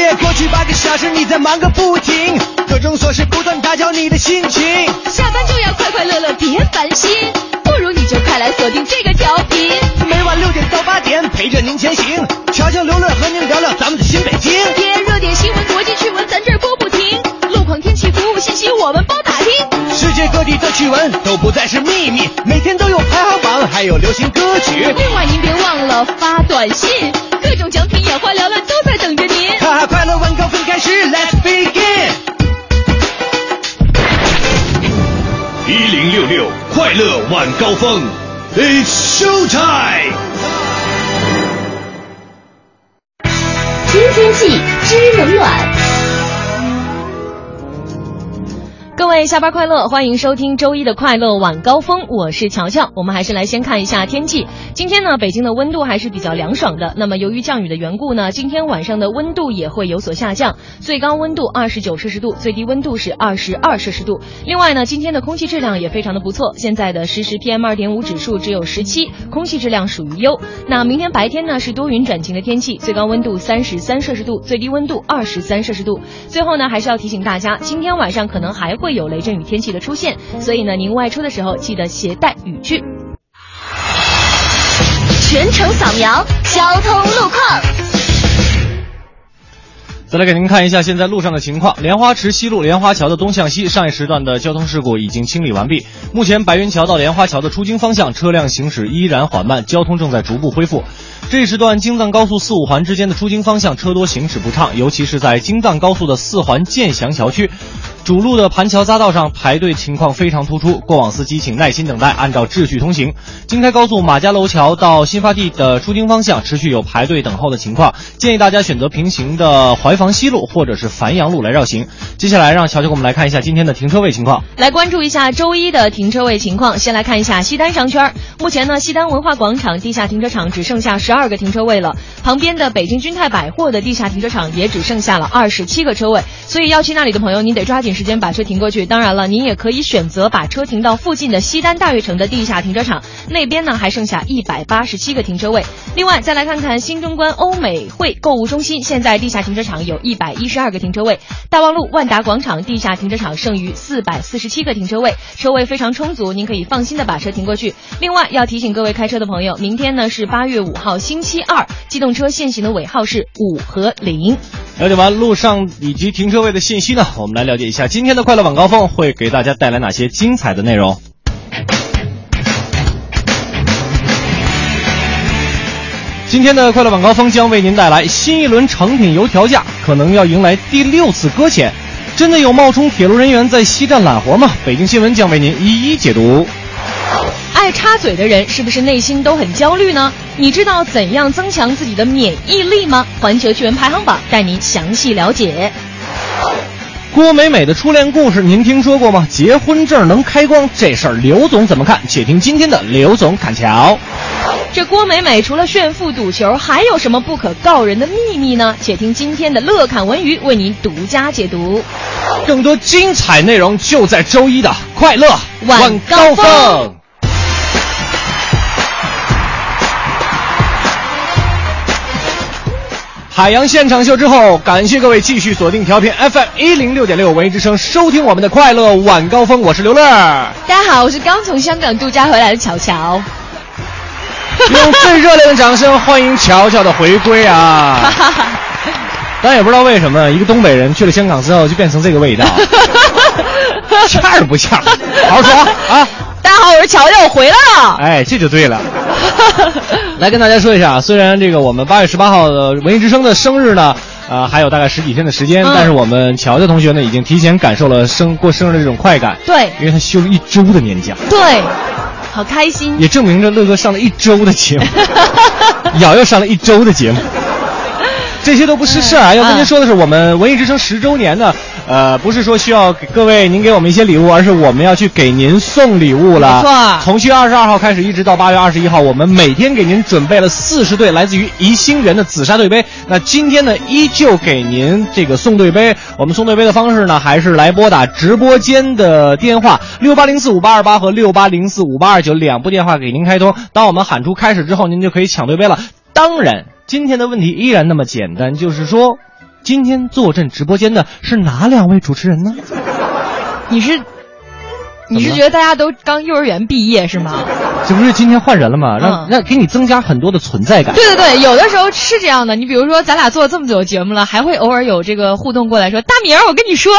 夜过去八个小时，你在忙个不停，各种琐事不断打搅你的心情。下班就要快快乐乐，别烦心，不如你就快来锁定这个调频。每晚六点到八点，陪着您前行，瞧瞧刘乐和您聊聊咱们的新北京。天热点新闻、国际趣闻，咱这儿播不停。路况、天气、服务信息，我们包打听。世界各地的趣闻都不再是秘密，每天都有排行榜，还有流行歌曲。另外，您别忘了发短信，各种奖品眼花缭乱都在等着您。哈哈，快乐晚高峰开始，Let's begin。一零六六快乐晚高峰，It's show time。知天气，知冷暖。各位下班快乐，欢迎收听周一的快乐晚高峰，我是乔乔。我们还是来先看一下天气。今天呢，北京的温度还是比较凉爽的。那么由于降雨的缘故呢，今天晚上的温度也会有所下降，最高温度二十九摄氏度，最低温度是二十二摄氏度。另外呢，今天的空气质量也非常的不错，现在的实时 PM 二点五指数只有十七，空气质量属于优。那明天白天呢是多云转晴的天气，最高温度三十三摄氏度，最低温度二十三摄氏度。最后呢，还是要提醒大家，今天晚上可能还会有雷阵雨天气的出现，所以呢，您外出的时候记得携带雨具。全程扫描交通路况。再来给您看一下现在路上的情况。莲花池西路莲花桥的东向西上一时段的交通事故已经清理完毕。目前白云桥到莲花桥的出京方向车辆行驶依然缓慢，交通正在逐步恢复。这一时段京藏高速四五环之间的出京方向车多行驶不畅，尤其是在京藏高速的四环建祥桥区。主路的盘桥匝道上排队情况非常突出，过往司机请耐心等待，按照秩序通行。京开高速马家楼桥到新发地的出京方向持续有排队等候的情况，建议大家选择平行的怀房西路或者是繁阳路来绕行。接下来让乔乔给我们来看一下今天的停车位情况。来关注一下周一的停车位情况。先来看一下西单商圈，目前呢，西单文化广场地下停车场只剩下十二个停车位了，旁边的北京君泰百货的地下停车场也只剩下了二十七个车位，所以要去那里的朋友，您得抓紧时间把车停过去。当然了，您也可以选择把车停到附近的西单大悦城的地下停车场，那边呢还剩下一百八十七个停车位。另外，再来看看新中关欧美汇购物中心，现在地下停车场有一百一十二个停车位，大望路万达广场地下停车场剩余四百四十七个停车位，车位非常充足，您可以放心的把车停过去。另外，要提醒各位开车的朋友，明天呢是八月五号星期二，机动车限行的尾号是五和零。了解完路上以及停车位的信息呢，我们来了解一下今天的快乐晚高峰会给大家带来哪些精彩的内容。今天的快乐晚高峰将为您带来新一轮成品油调价，可能要迎来第六次搁浅。真的有冒充铁路人员在西站揽活吗？北京新闻将为您一一解读。爱插嘴的人是不是内心都很焦虑呢？你知道怎样增强自己的免疫力吗？环球趣闻排行榜带您详细了解。郭美美的初恋故事您听说过吗？结婚证能开光这事儿，刘总怎么看？且听今天的刘总侃桥。这郭美美除了炫富赌球，还有什么不可告人的秘密呢？且听今天的乐侃文娱为您独家解读。更多精彩内容就在周一的快乐晚高峰。海洋现场秀之后，感谢各位继续锁定调频 FM 一零六点六文艺之声，收听我们的快乐晚高峰。我是刘乐，大家好，我是刚从香港度假回来的巧巧。用最热烈的掌声欢迎乔乔的回归啊！但也不知道为什么，一个东北人去了香港之后就变成这个味道，像儿不像？好好说啊！大家好，我是乔乔，我回来了。哎，这就对了。来跟大家说一下，虽然这个我们八月十八号的文艺之声的生日呢，呃，还有大概十几天的时间，嗯但是我们乔乔同学呢，已经提前感受了生过生日的这种快感。对因为他休了一周的年假，对，好开心。也证明着乐哥上了一周的节目，瑶瑶上了一周的节目。这些都不是事儿啊！要跟您说的是，我们文艺之声十周年呢，呃，不是说需要给各位您给我们一些礼物，而是我们要去给您送礼物了。没错从七月二十二号开始，一直到八月二十一号，我们每天给您准备了四十对来自于宜兴园的紫砂对杯。那今天呢，依旧给您这个送对杯。我们送对杯的方式呢，还是来拨打直播间的电话六八零四五八二八和六八零四五八二九两部电话给您开通。当我们喊出开始之后，您就可以抢对杯了。当然，今天的问题依然那么简单，就是说，今天坐镇直播间的是哪两位主持人呢？你是你是觉得大家都刚幼儿园毕业是吗？这不是今天换人了吗？让嗯让给你增加很多的存在感。对对对，有的时候是这样的。你比如说，咱俩做了这么久节目了，还会偶尔有这个互动过来说：“大明儿，我跟你说。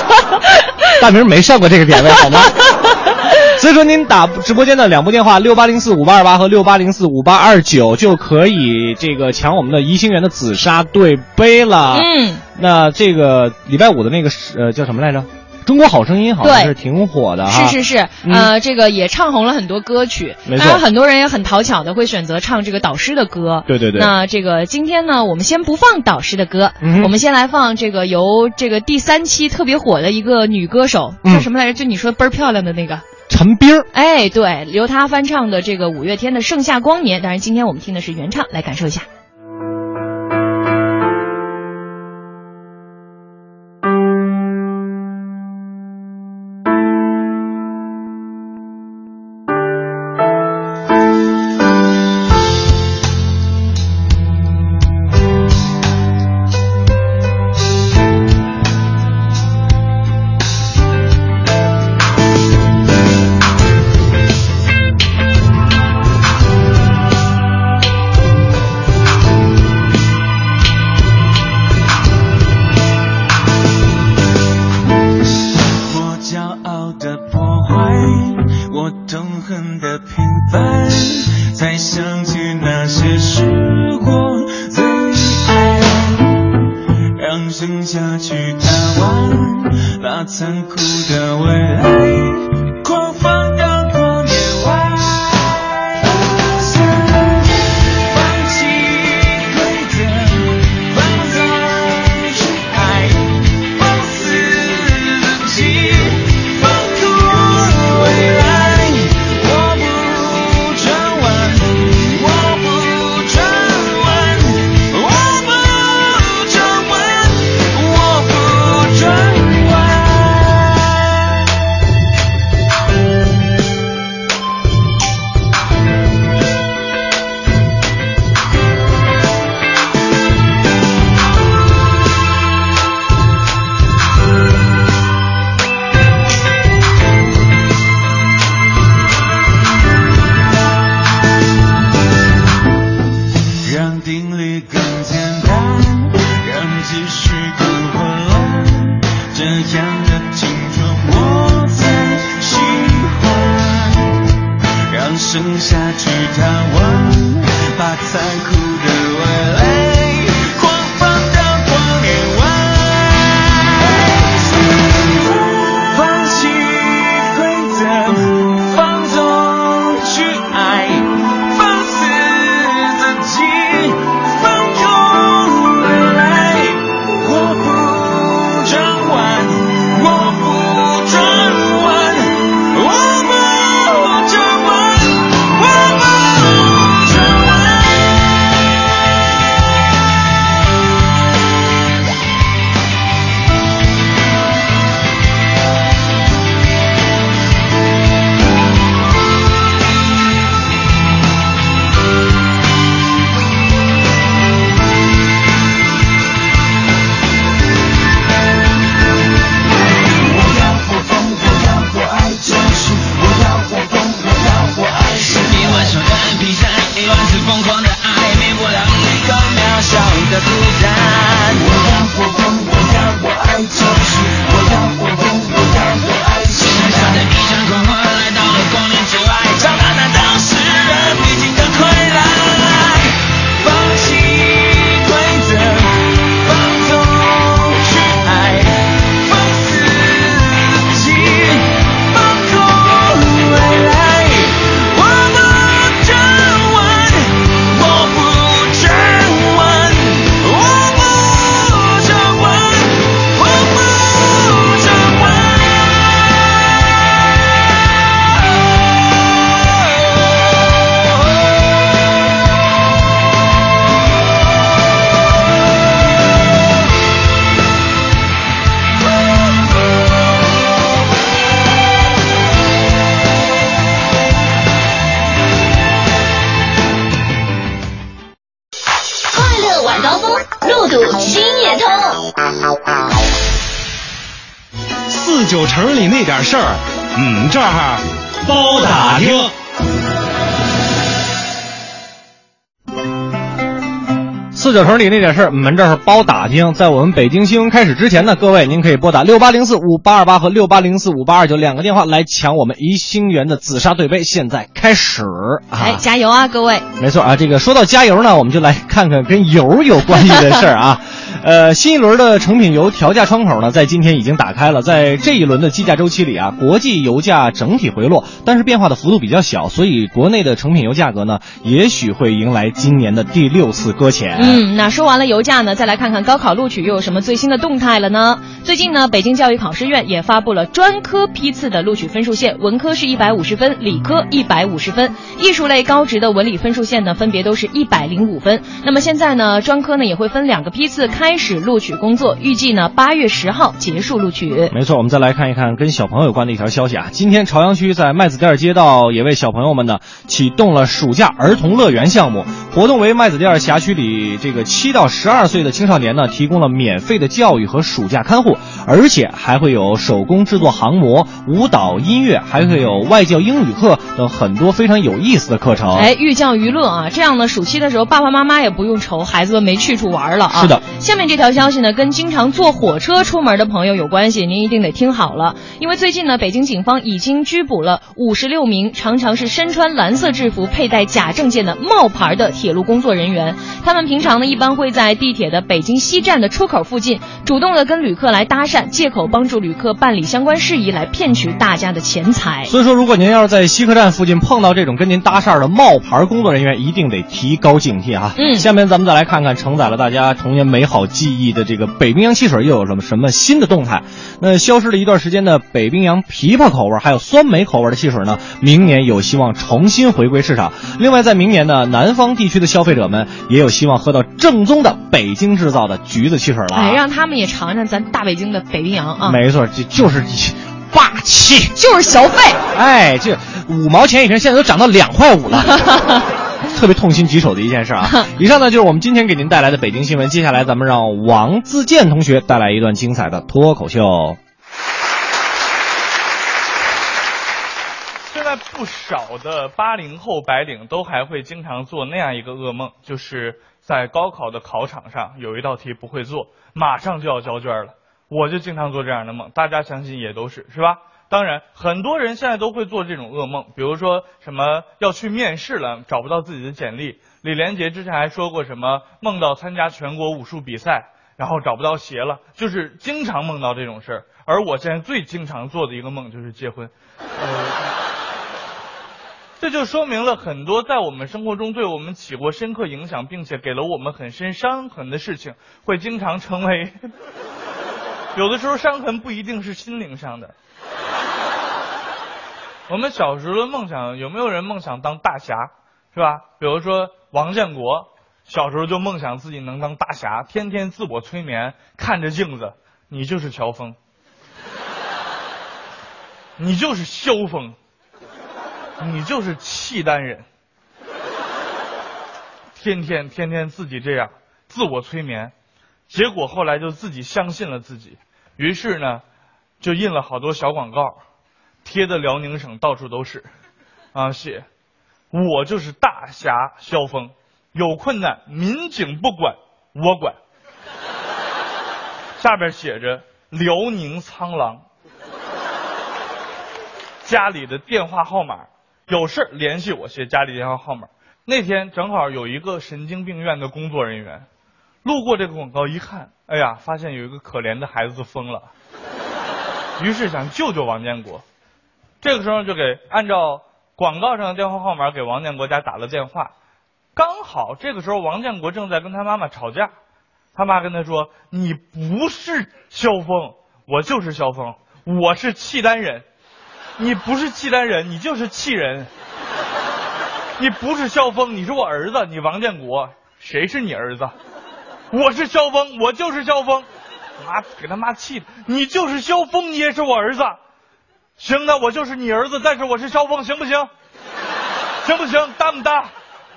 大明没上过这个点位好吗？所以说您打直播间的两部电话六八零四五八二八和六八零四五八二九就可以这个抢我们的宜兴园的紫砂对杯了。嗯，那这个礼拜五的那个是呃叫什么来着？中国好声音好像是挺火的哈。是是是，嗯呃，这个也唱红了很多歌曲。没错当然，很多人也很讨巧的会选择唱这个导师的歌。对对对那这个今天呢，我们先不放导师的歌，嗯我们先来放这个由这个第三期特别火的一个女歌手，嗯叫什么来着？就你说倍儿漂亮的那个。陈冰。哎，对，由他翻唱的这个五月天的《盛夏光年》，当然今天我们听的是原唱，来感受一下。点事儿，九城里那点事儿，我们这是包打听。在我们北京新闻开始之前呢，各位您可以拨打六八零四五八二八和六八零四五八二九两个电话来抢我们怡兴园的紫砂对杯。现在开始啊！哎，加油啊，各位！没错啊，这个说到加油呢，我们就来看看跟油有关系的事儿啊。呃，新一轮的成品油调价窗口呢，在今天已经打开了。在这一轮的计价周期里啊，国际油价整体回落，但是变化的幅度比较小，所以国内的成品油价格呢，也许会迎来今年的第六次搁浅。嗯，那说完了油价呢，再来看看高考录取又有什么最新的动态了呢？最近呢，北京教育考试院也发布了专科批次的录取分数线，文科是一百五十分，理科一百五十分，艺术类高职的文理分数线呢，分别都是一百零五分。那么现在呢，专科呢也会分两个批次开始录取工作，预计呢八月十号结束录取。没错，我们再来看一看跟小朋友有关的一条消息啊。今天朝阳区在麦子店街道也为小朋友们呢启动了暑假儿童乐园项目，活动为麦子店辖区里这个七到十二岁的青少年呢提供了免费的教育和暑假看护，而且还会有手工制作航模、舞蹈、音乐，还会有外教英语课等很多非常有意思的课程。哎，寓教于乐啊，这样呢，暑期的时候爸爸妈妈也不用愁孩子们没去处玩了啊。是的，下面这条消息呢，跟经常坐火车出门的朋友有关系，您一定得听好了。因为最近呢，北京警方已经拘捕了五十六名常常是身穿蓝色制服、佩戴假证件的冒牌的铁路工作人员。他们平常呢，一般会在地铁的北京西站的出口附近，主动的跟旅客来搭讪，借口帮助旅客办理相关事宜，来骗取大家的钱财。所以说，如果您要是在西客站附近碰到这种跟您搭讪的冒牌工作人员，一定得提高警惕啊！嗯下面咱们再来看看承载了大家童年美好记忆的这个北冰洋汽水又有什么什么新的动态。那消失了一段时间的北冰洋枇杷口味还有酸梅口味的汽水呢，明年有希望重新回归市场。另外，在明年呢，南方地区的消费者们也有希望喝到正宗的北京制造的橘子汽水了啊。哎，让他们也尝尝咱大北京的北冰洋啊！没错，这就是霸气。就是消费。哎，这五毛钱一瓶，现在都涨到两块五了，特别痛心疾首的一件事啊！以上呢就是我们今天给您带来的北京新闻，接下来咱们让王自健同学带来一段精彩的脱口秀。现在不少的八零后白领都还会经常做那样一个噩梦，就是在高考的考场上有一道题不会做，马上就要交卷了。我就经常做这样的梦，大家相信也都是是吧？当然，很多人现在都会做这种噩梦，比如说什么要去面试了，找不到自己的简历。李连杰之前还说过什么梦到参加全国武术比赛，然后找不到鞋了，就是经常梦到这种事儿。而我现在最经常做的一个梦就是结婚，这就说明了很多在我们生活中对我们起过深刻影响，并且给了我们很深伤痕的事情，会经常成为。有的时候伤痕不一定是心灵上的。我们小时候的梦想，有没有人梦想当大侠？是吧？比如说王建国，小时候就梦想自己能当大侠，天天自我催眠，看着镜子，你就是乔峰，你就是萧峰，你就是契丹人，天天天天自己这样自我催眠，结果后来就自己相信了自己，于是呢，就印了好多小广告，贴的辽宁省到处都是，啊写。我就是大侠萧峰，有困难民警不管，我管。下边写着辽宁苍狼，家里的电话号码，有事联系我，写家里电话号码。那天正好有一个神经病院的工作人员，路过这个广告一看，哎呀，发现有一个可怜的孩子疯了，于是想救救王建国。这个时候就给按照。广告上的电话号码给王建国家打了电话，刚好这个时候王建国正在跟他妈妈吵架，他妈跟他说：“你不是萧峰，我就是萧峰，我是契丹人，你不是契丹人，你就是契人，你不是萧峰，你是我儿子，你王建国，谁是你儿子？我是萧峰，我就是萧峰，妈给他妈气的，你就是萧峰，你也是我儿子。”行，那我就是你儿子，但是我是萧峰，行不行？行不行？搭不搭？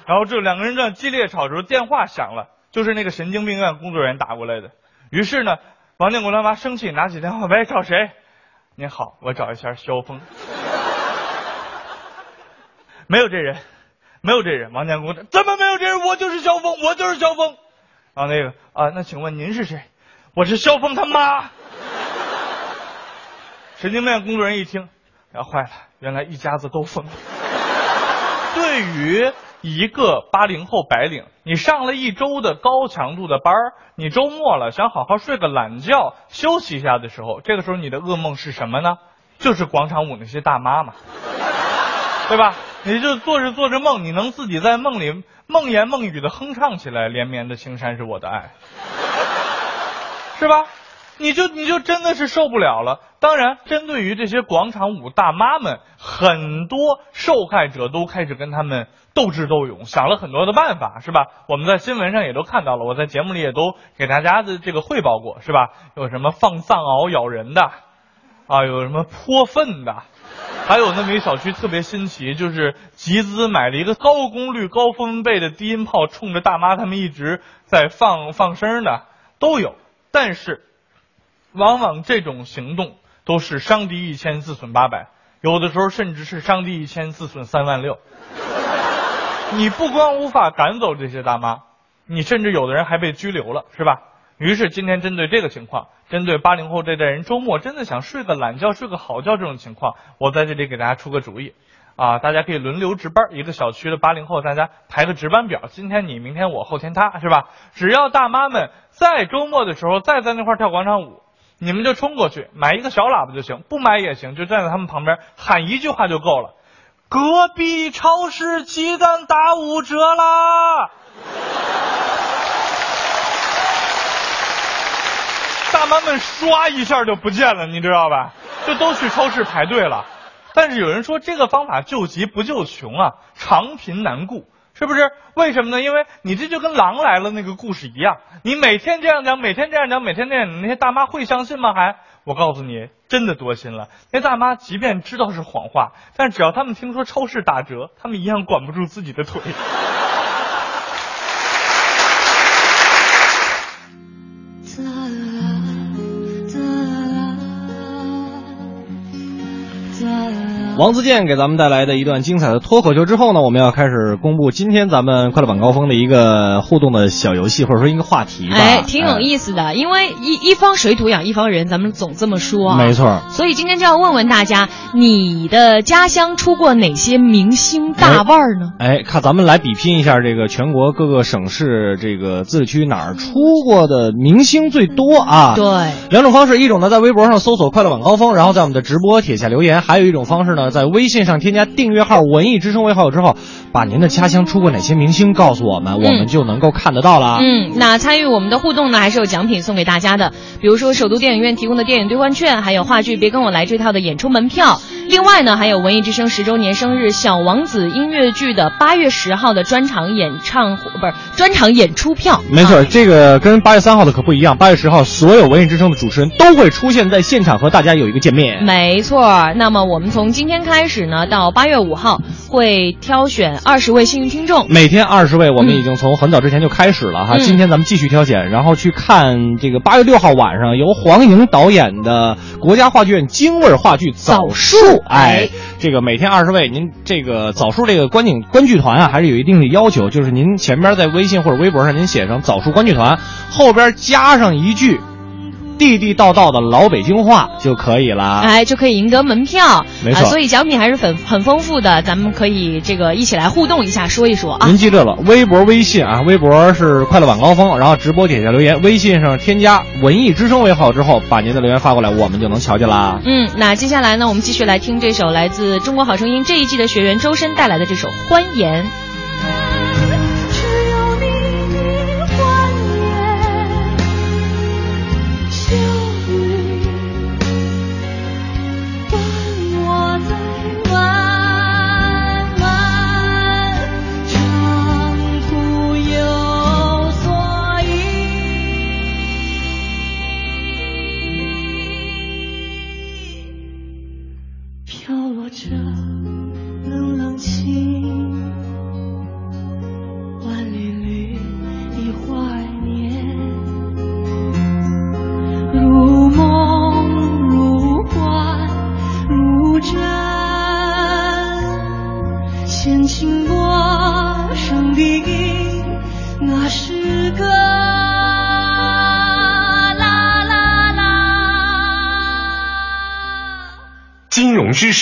然后这两个人正激烈吵着，电话响了，就是那个神经病院工作人员打过来的。于是呢，王建国他妈生气，拿起电话，喂，找谁？你好，我找一下萧峰。没有这人，没有这人。王建国怎么没有这人？我就是萧峰，我就是萧峰。然后那个啊，那请问您是谁？我是萧峰他妈。神经病工作人员一听，然后坏了，原来一家子都疯了。对于一个八零后白领，你上了一周的高强度的班儿，你周末了想好好睡个懒觉休息一下的时候，这个时候你的噩梦是什么呢？就是广场舞那些大妈嘛，对吧？你就做着做着梦，你能自己在梦里梦言梦语的哼唱起来，连绵的青山是我的爱，是吧？你就你就真的是受不了了。当然，针对于这些广场舞大妈们，很多受害者都开始跟他们斗智斗勇，想了很多的办法，是吧？我们在新闻上也都看到了，我在节目里也都给大家的这个汇报过，是吧？有什么放藏獒咬人的，啊，有什么泼粪的，还有那么一小区特别新奇，就是集资买了一个高功率、高分贝的低音炮，冲着大妈他们一直在放放声的都有，但是。往往这种行动都是伤敌一千自损八百，有的时候甚至是伤敌一千自损三万六。你不光无法赶走这些大妈，你甚至有的人还被拘留了，是吧？于是今天针对这个情况，针对八零后这代人周末真的想睡个懒觉、睡个好觉这种情况，我在这里给大家出个主意啊！大家可以轮流值班，一个小区的八零后大家排个值班表，今天你，明天我，后天他，是吧？只要大妈们在周末的时候再在那块跳广场舞。你们就冲过去买一个小喇叭就行，不买也行，就站在他们旁边喊一句话就够了。隔壁超市鸡蛋打五折啦！大妈们刷一下就不见了，你知道吧？就都去超市排队了。但是有人说这个方法救急不救穷啊，长贫难顾。是不是？为什么呢？因为你这就跟狼来了那个故事一样，你每天这样讲，每天这样讲，每天这样，那些大妈会相信吗？还，我告诉你，真的多心了。那大妈即便知道是谎话，但只要他们听说超市打折，他们一样管不住自己的腿。王自健给咱们带来的一段精彩的脱口秀之后呢，我们要开始公布今天咱们快乐晚高峰的一个互动的小游戏，或者说一个话题吧。哎，挺有意思的，因为一一方水土养一方人，咱们总这么说啊。没错。所以今天就要问问大家，你的家乡出过哪些明星大腕儿呢？哎，看咱们来比拼一下这个全国各个省市这个自治区哪儿出过的明星最多啊？对。两种方式，一种呢在微博上搜索“快乐晚高峰”，然后在我们的直播帖下留言；还有一种方式呢。在微信上添加订阅号“文艺之声”为好友之后，把您的家乡出过哪些明星告诉我们，我们就能够看得到了。嗯，那参与我们的互动呢，还是有奖品送给大家的，比如说首都电影院提供的电影兑换券，还有话剧《别跟我来》这套的演出门票。另外呢，还有文艺之声十周年生日《小王子》音乐剧的八月十号的专场演唱，不是专场演出票。没错，这个跟八月三号的可不一样。八月十号，所有文艺之声的主持人都会出现在现场，和大家有一个见面。没错，那么我们从今天开始呢，到八月五号会挑选二十位幸运听众，每天二十位，我们已经从很早之前就开始了哈。今天咱们继续挑选，然后去看这个八月六号晚上由黄莹导演的国家话剧院京味话剧《枣树》。哎，这个每天二十位，您这个枣树这个观景观剧团啊，还是有一定的要求，就是您前边在微信或者微博上您写上枣树观剧团，后边加上一句。地地道道的老北京话就可以了，哎，就可以赢得门票，没错。所以奖品还是很很丰富的，咱们可以这个一起来互动一下，说一说啊。您记着了，微博、微信啊，微博是快乐晚高峰，然后直播底下留言，微信上添加文艺之声为号之后，把您的留言发过来，我们就能瞧见啦。嗯，那接下来呢，我们继续来听这首来自中国好声音这一季的学员周深带来的这首《欢颜》。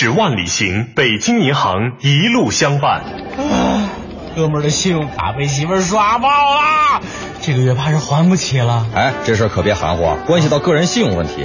融知识万里行，北京银行一路相伴。啊哥们儿的信用卡被媳妇儿刷爆了，这个月怕是还不起了。哎，这事儿可别含糊，关系到个人信用问题。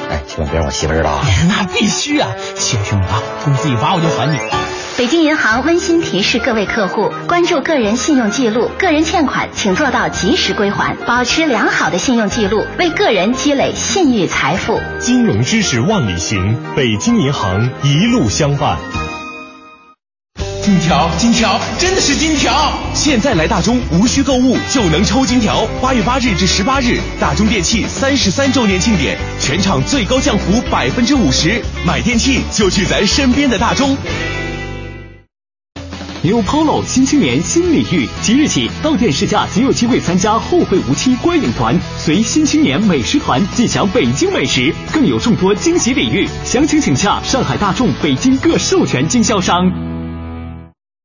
哎，千万别让我媳妇知道啊。那必须啊！行兄弟啊，工资一发我就还你。北京银行温馨提示各位客户：关注个人信用记录，个人欠款请做到及时归还，保持良好的信用记录，为个人积累信誉财富。金融知识万里行，北京银行一路相伴。金条，金条，真的是金条！现在来大中，无需购物就能抽金条。八月八日至十八日，大中电器三十三周年庆典，全场最高降幅百分之五十，买电器就去咱身边的大中。New Polo 新青年新礼遇，即日起到店试驾即有机会参加后会无期观影团，随新青年美食团尽享北京美食，更有众多惊喜礼遇。详情请洽上海大众北京各授权经销商。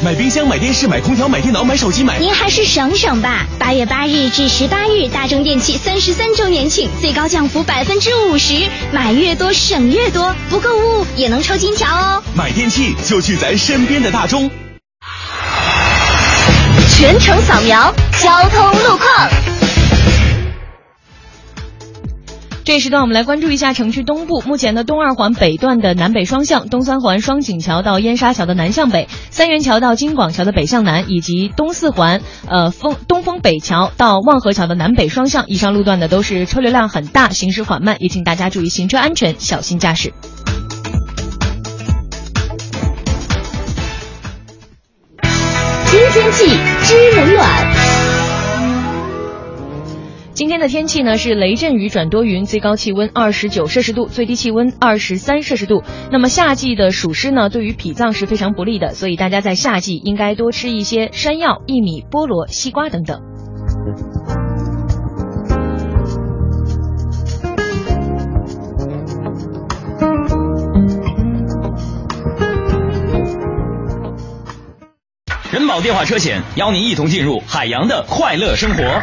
买冰箱、买电视、买空调、买电脑、买手机、买……您还是省省吧。八月八日至十八日，大中电器三十三周年庆，最高降幅百分之五十，买越多省越多，不购物也能抽金条哦。买电器就去咱身边的大中。全程扫描交通路况。这一时段我们来关注一下城区东部。目前的东二环北段的南北双向，东三环双井桥到燕莎桥的南向北，三元桥到金广桥的北向南，以及东四环呃风东风北桥到望河桥的南北双向，以上路段呢都是车流量很大，行驶缓慢，也请大家注意行车安全，小心驾驶。新天气知冷暖。今天的天气呢是雷阵雨转多云，最高气温二十九摄氏度，最低气温二十三摄氏度。那么夏季的暑湿呢，对于脾脏是非常不利的，所以大家在夏季应该多吃一些山药、薏米、菠萝、西瓜等等。人保电话车险邀您一同进入海洋的快乐生活。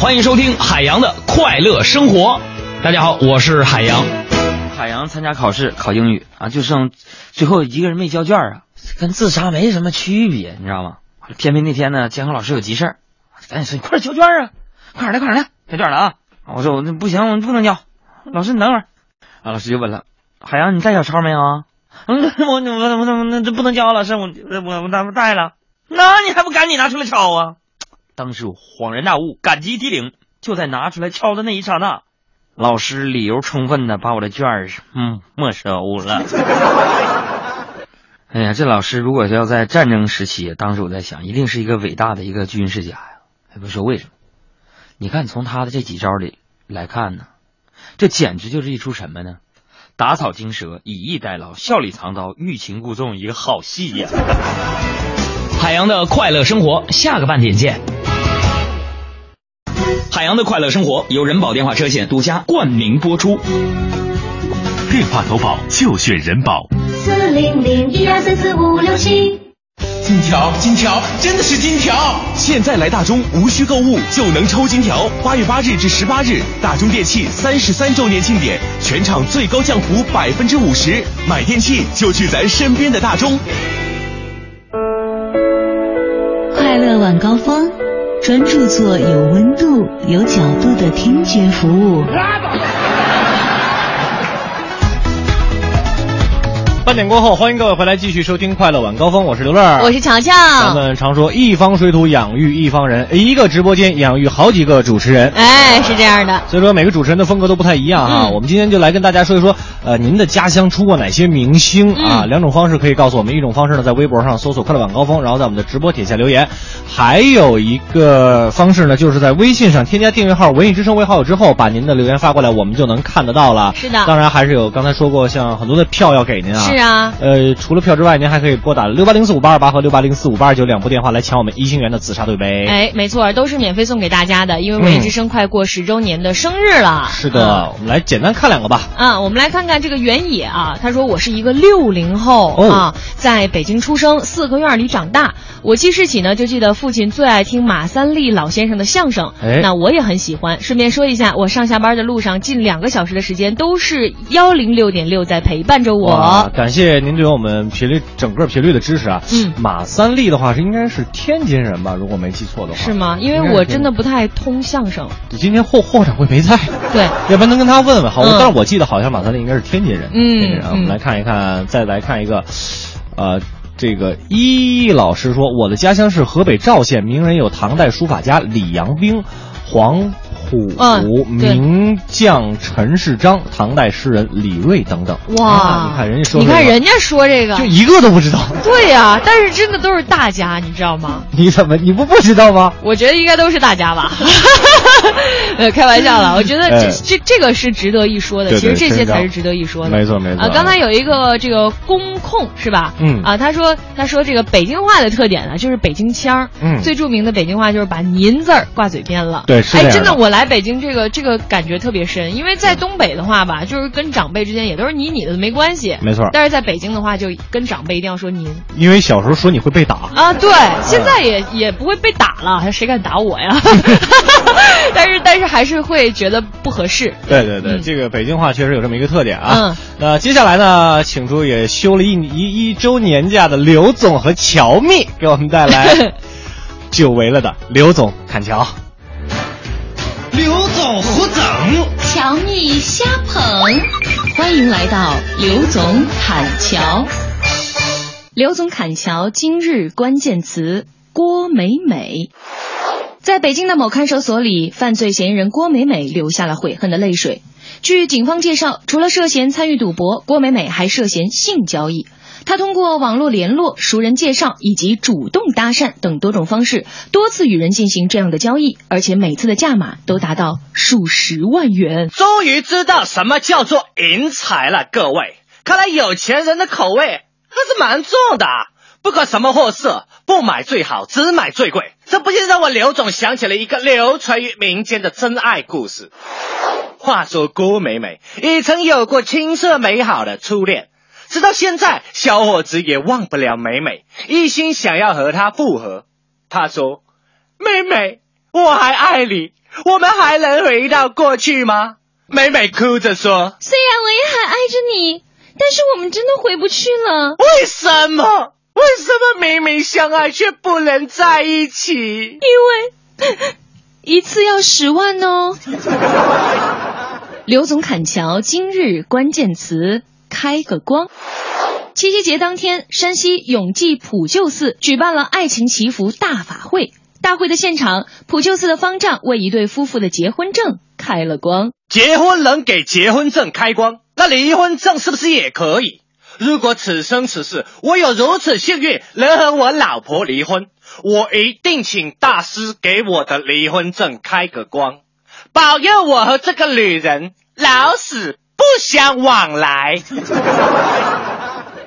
欢迎收听海洋的快乐生活。大家好，我是海洋。海洋参加考试考英语啊，就剩最后一个人没交卷啊，跟自杀没什么区别，你知道吗？偏偏那天呢，监考老师有急事儿，赶紧说你快点交卷啊，快点来，快点来，交卷了啊！我说我那不行，我不能交。老师你等会儿，啊，老师就问了，海洋你带小抄没有啊？嗯，我我我我那这不能交，老师我我我我带了，那你还不赶紧拿出来抄啊？当时我恍然大悟，感激涕零。就在拿出来敲的那一刹那，老师理由充分的把我的卷儿嗯没收了。哎呀，这老师如果要在战争时期，当时我在想，一定是一个伟大的一个军事家呀。还不说为什么？你看从他的这几招里来看呢，这简直就是一出什么呢？打草惊蛇，以逸待劳，笑里藏刀，欲擒故纵，一个好戏呀！海洋的快乐生活，下个半点见。海洋的快乐生活由人保电话车险独家冠名播出。电话投保就选人保。四零零一二三四五六七。金条，金条，真的是金条！现在来大中，无需购物就能抽金条。八月八日至十八日，大中电器三十三周年庆典，全场最高降幅百分之五十，买电器就去咱身边的大中。快乐晚高峰，专注做有温度、有角度的听觉服务。半点过后，欢迎各位回来继续收听《快乐晚高峰》，我是刘乐，我是乔乔。咱们常说一方水土养育一方人，一个直播间养育好几个主持人。哎，是这样的。所以说每个主持人的风格都不太一样哈。嗯我们今天就来跟大家说一说，呃，您的家乡出过哪些明星啊？嗯两种方式可以告诉我们，一种方式呢，在微博上搜索“快乐晚高峰”，然后在我们的直播底下留言；还有一个方式呢，就是在微信上添加订阅号“文艺之声”为好友之后，把您的留言发过来，我们就能看得到了。是的当然还是有刚才说过，像很多的票要给您啊。是啊呃，除了票之外，您还可以拨打六八零四五八二八和六八零四五八二九两部电话来抢我们一星园的紫砂对杯。哎，没错，都是免费送给大家的，因为嗯文艺之声快过十周年的生日了。是的，我们来简单看两个吧。啊，我们来看看这个原野啊，他说我是一个六零后、哦啊，在北京出生，四合院里长大。我记事起呢，就记得父亲最爱听马三立老先生的相声，哎那我也很喜欢。顺便说一下，我上下班的路上近两个小时的时间都是幺零六点六在陪伴着我。感谢您对我们频率整个频率的支持啊。嗯，马三立的话是应该是天津人吧，如果没记错的话。是吗？因为我真的不太通相声。今天霍霍掌柜没在，对，要不然能跟他问问好。嗯但是我记得好像马三立应该是天津人。嗯天津人啊。我们嗯来看一看，再来看一个，呃。这个一老师说，我的家乡是河北赵县，名人有唐代书法家李阳冰、黄埔、嗯名将陈世章、唐代诗人李锐等等。哇，啊你看人家说，你看人家说这个，就一个都不知道。对呀、但是真的都是大家，你知道吗？你怎么你不不知道吗？我觉得应该都是大家吧，呃，开玩笑了。我觉得这、哎这这个是值得一说的，其实这些才是值得一说的。没错没错啊，刚才有一个这个公控是吧？嗯啊，他说他说这个北京话的特点呢，就是北京腔儿。嗯最著名的北京话就是把“您”字儿挂嘴边了。哎，对是这样的真的，我来北京这个这个感觉特别深，因为在东北的话吧，就是跟长辈之间也都是你你的没关系。没错但是在北京的话，就跟长辈一定要说您。因为小时候说你会被打。啊，对，现在也也不会被打了，还谁敢打我呀？但是但是还是会觉得不合适。对对对，嗯这个北京话确实有这么一个特点啊。嗯，那接下来呢，请出也休了一一一周年假的刘总和乔蜜，给我们带来 久违了的刘总侃乔。刘总胡整，乔蜜瞎捧，欢迎来到刘总侃桥。刘总侃桥今日关键词：郭美美。在北京的某看守所里，犯罪嫌疑人郭美美流下了悔恨的泪水。据警方介绍，除了涉嫌参与赌博，郭美美还涉嫌性交易。他通过网络联络、熟人介绍以及主动搭讪等多种方式，多次与人进行这样的交易，而且每次的价码都达到数十万元。终于知道什么叫做赢财了，各位！看来有钱人的口味还是蛮重的啊。不管什么货色，不买最好，只买最贵。这不禁让我刘总想起了一个流传于民间的真爱故事。话说郭美美也曾有过青涩美好的初恋，直到现在，小伙子也忘不了美美，一心想要和她复合。他说：“妹妹，我还爱你，我们还能回到过去吗？”美美哭着说虽然我也还爱着你，但是我们真的回不去了。为什么？为什么明明相爱却不能在一起？因为一次要十万哦。刘总砍桥今日关键词：开个光。七夕节当天，山西永济普救寺举办了爱情祈福大法会。大会的现场，普救寺的方丈为一对夫妇的结婚证开了光。结婚能给结婚证开光，那离婚证是不是也可以？如果此生此世我有如此幸运能和我老婆离婚，我一定请大师给我的离婚证开个光，保佑我和这个女人老死不相往来。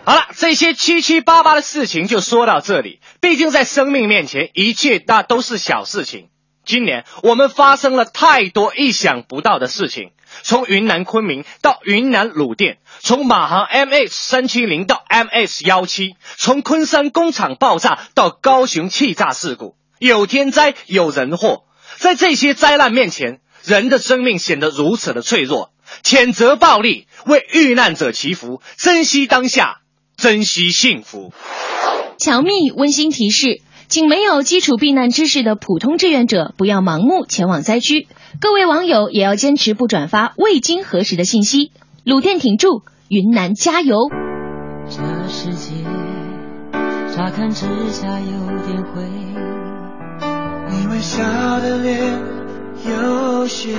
好了，这些七七八八的事情就说到这里。毕竟在生命面前，一切那都是小事情。今年我们发生了太多意想不到的事情，从云南昆明到云南鲁甸，从马航 MH 三七零到 MH 幺七，从昆山工厂爆炸到高雄气炸事故，有天灾有人祸，在这些灾难面前，人的生命显得如此的脆弱。谴责暴力，为遇难者祈福，珍惜当下，珍惜幸福。乔蜜温馨提示。请没有基础避难知识的普通志愿者不要盲目前往灾区，各位网友也要坚持不转发未经核实的信息。鲁甸挺住，云南加油！这世界乍看之下有点灰，你微笑的脸有些疲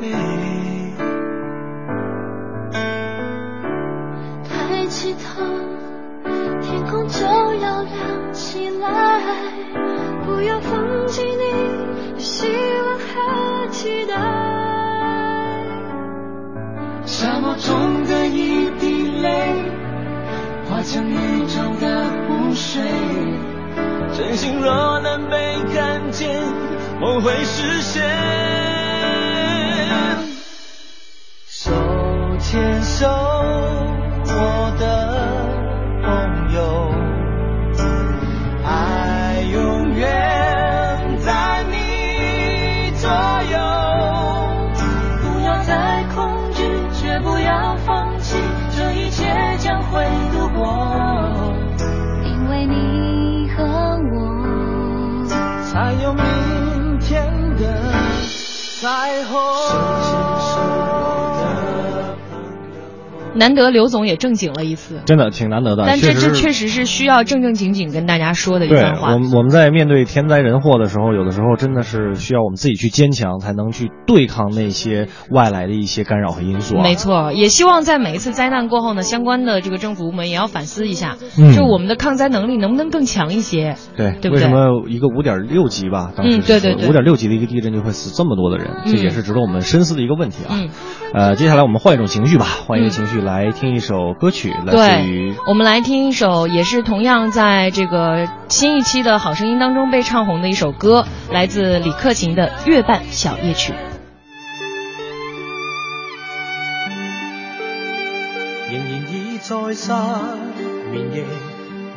惫。抬起头，天空就要亮起来，不要放弃你的希望和期待。沙漠中的一滴泪，化成雨中的湖水。真心若能被看见，梦会实现。so 难得刘总也正经了一次，真的挺难得的。但这这确实是需要正正经经跟大家说的一对番话我。们，我们在面对天灾人祸的时候，有的时候真的是需要我们自己去坚强，才能去对抗那些外来的一些干扰和因素、啊。没错，也希望在每一次灾难过后呢，相关的这个政府部门也要反思一下，嗯就我们的抗灾能力能不能更强一些。对，对不对为什么一个五点六级吧？当时嗯对对对五点六级的一个地震就会死这么多的人，嗯这也是值得我们深思的一个问题啊。嗯，呃，接下来我们换一种情绪吧，换一个情绪来听一首歌曲，来自于，我们来听一首也是同样在这个新一期的好声音当中被唱红的一首歌，来自李克勤的《月半小夜曲》。仍然倚在失眠夜，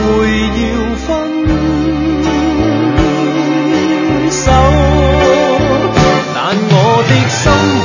会要分手。但我的心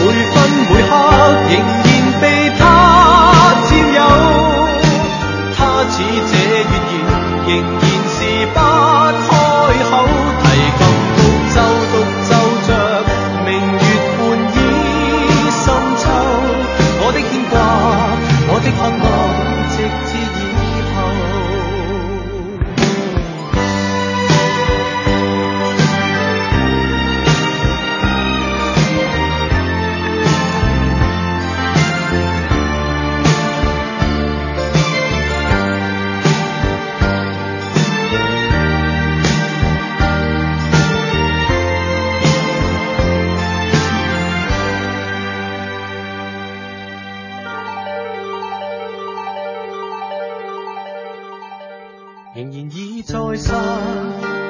仍然倚在失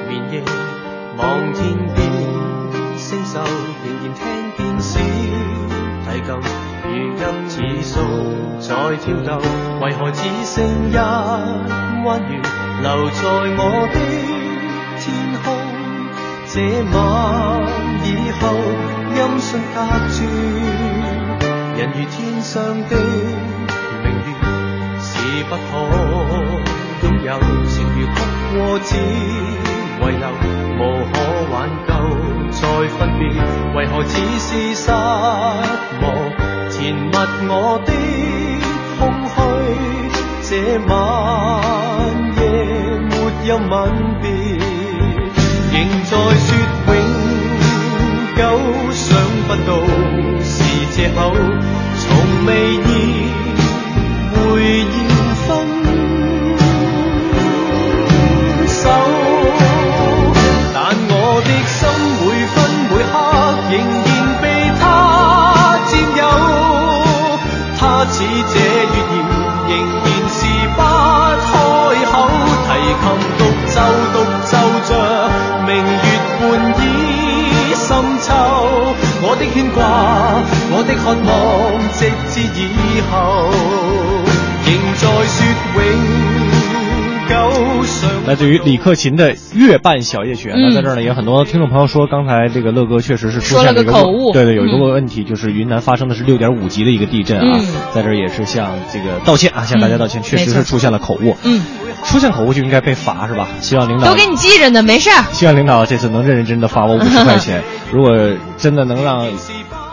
眠夜，望天邊星宿，仍然聽見小提琴如泣似訴在跳動，為何只剩一弯月留在我的天空？這晚以後，音訊隔絕，人如天上的明月。是不可有，情如曲過只遺留，無可挽救再分別，為何似是失望？填密我的空虛，這晚夜沒有吻別，仍在说永久，想不到是借口，從未意这月言仍然是不开口，提琴独奏独奏着明月半倚深秋，我的牵挂，我的渴望，直至以后，想。来自于李克勤的《月半小夜曲》。嗯那在这儿呢，也有很多听众朋友说，刚才这个乐哥确实是出现了一个个口误对对，有一个嗯问题，就是云南发生的是六点五级的一个地震啊，嗯在这儿也是向这个道歉啊，向大家道歉，确实是出现了口误。嗯，出现口误就应该被罚是吧？希望领导都给你记着呢，没事儿。希望领导这次能认认真真的罚我五十块钱。如果真的能让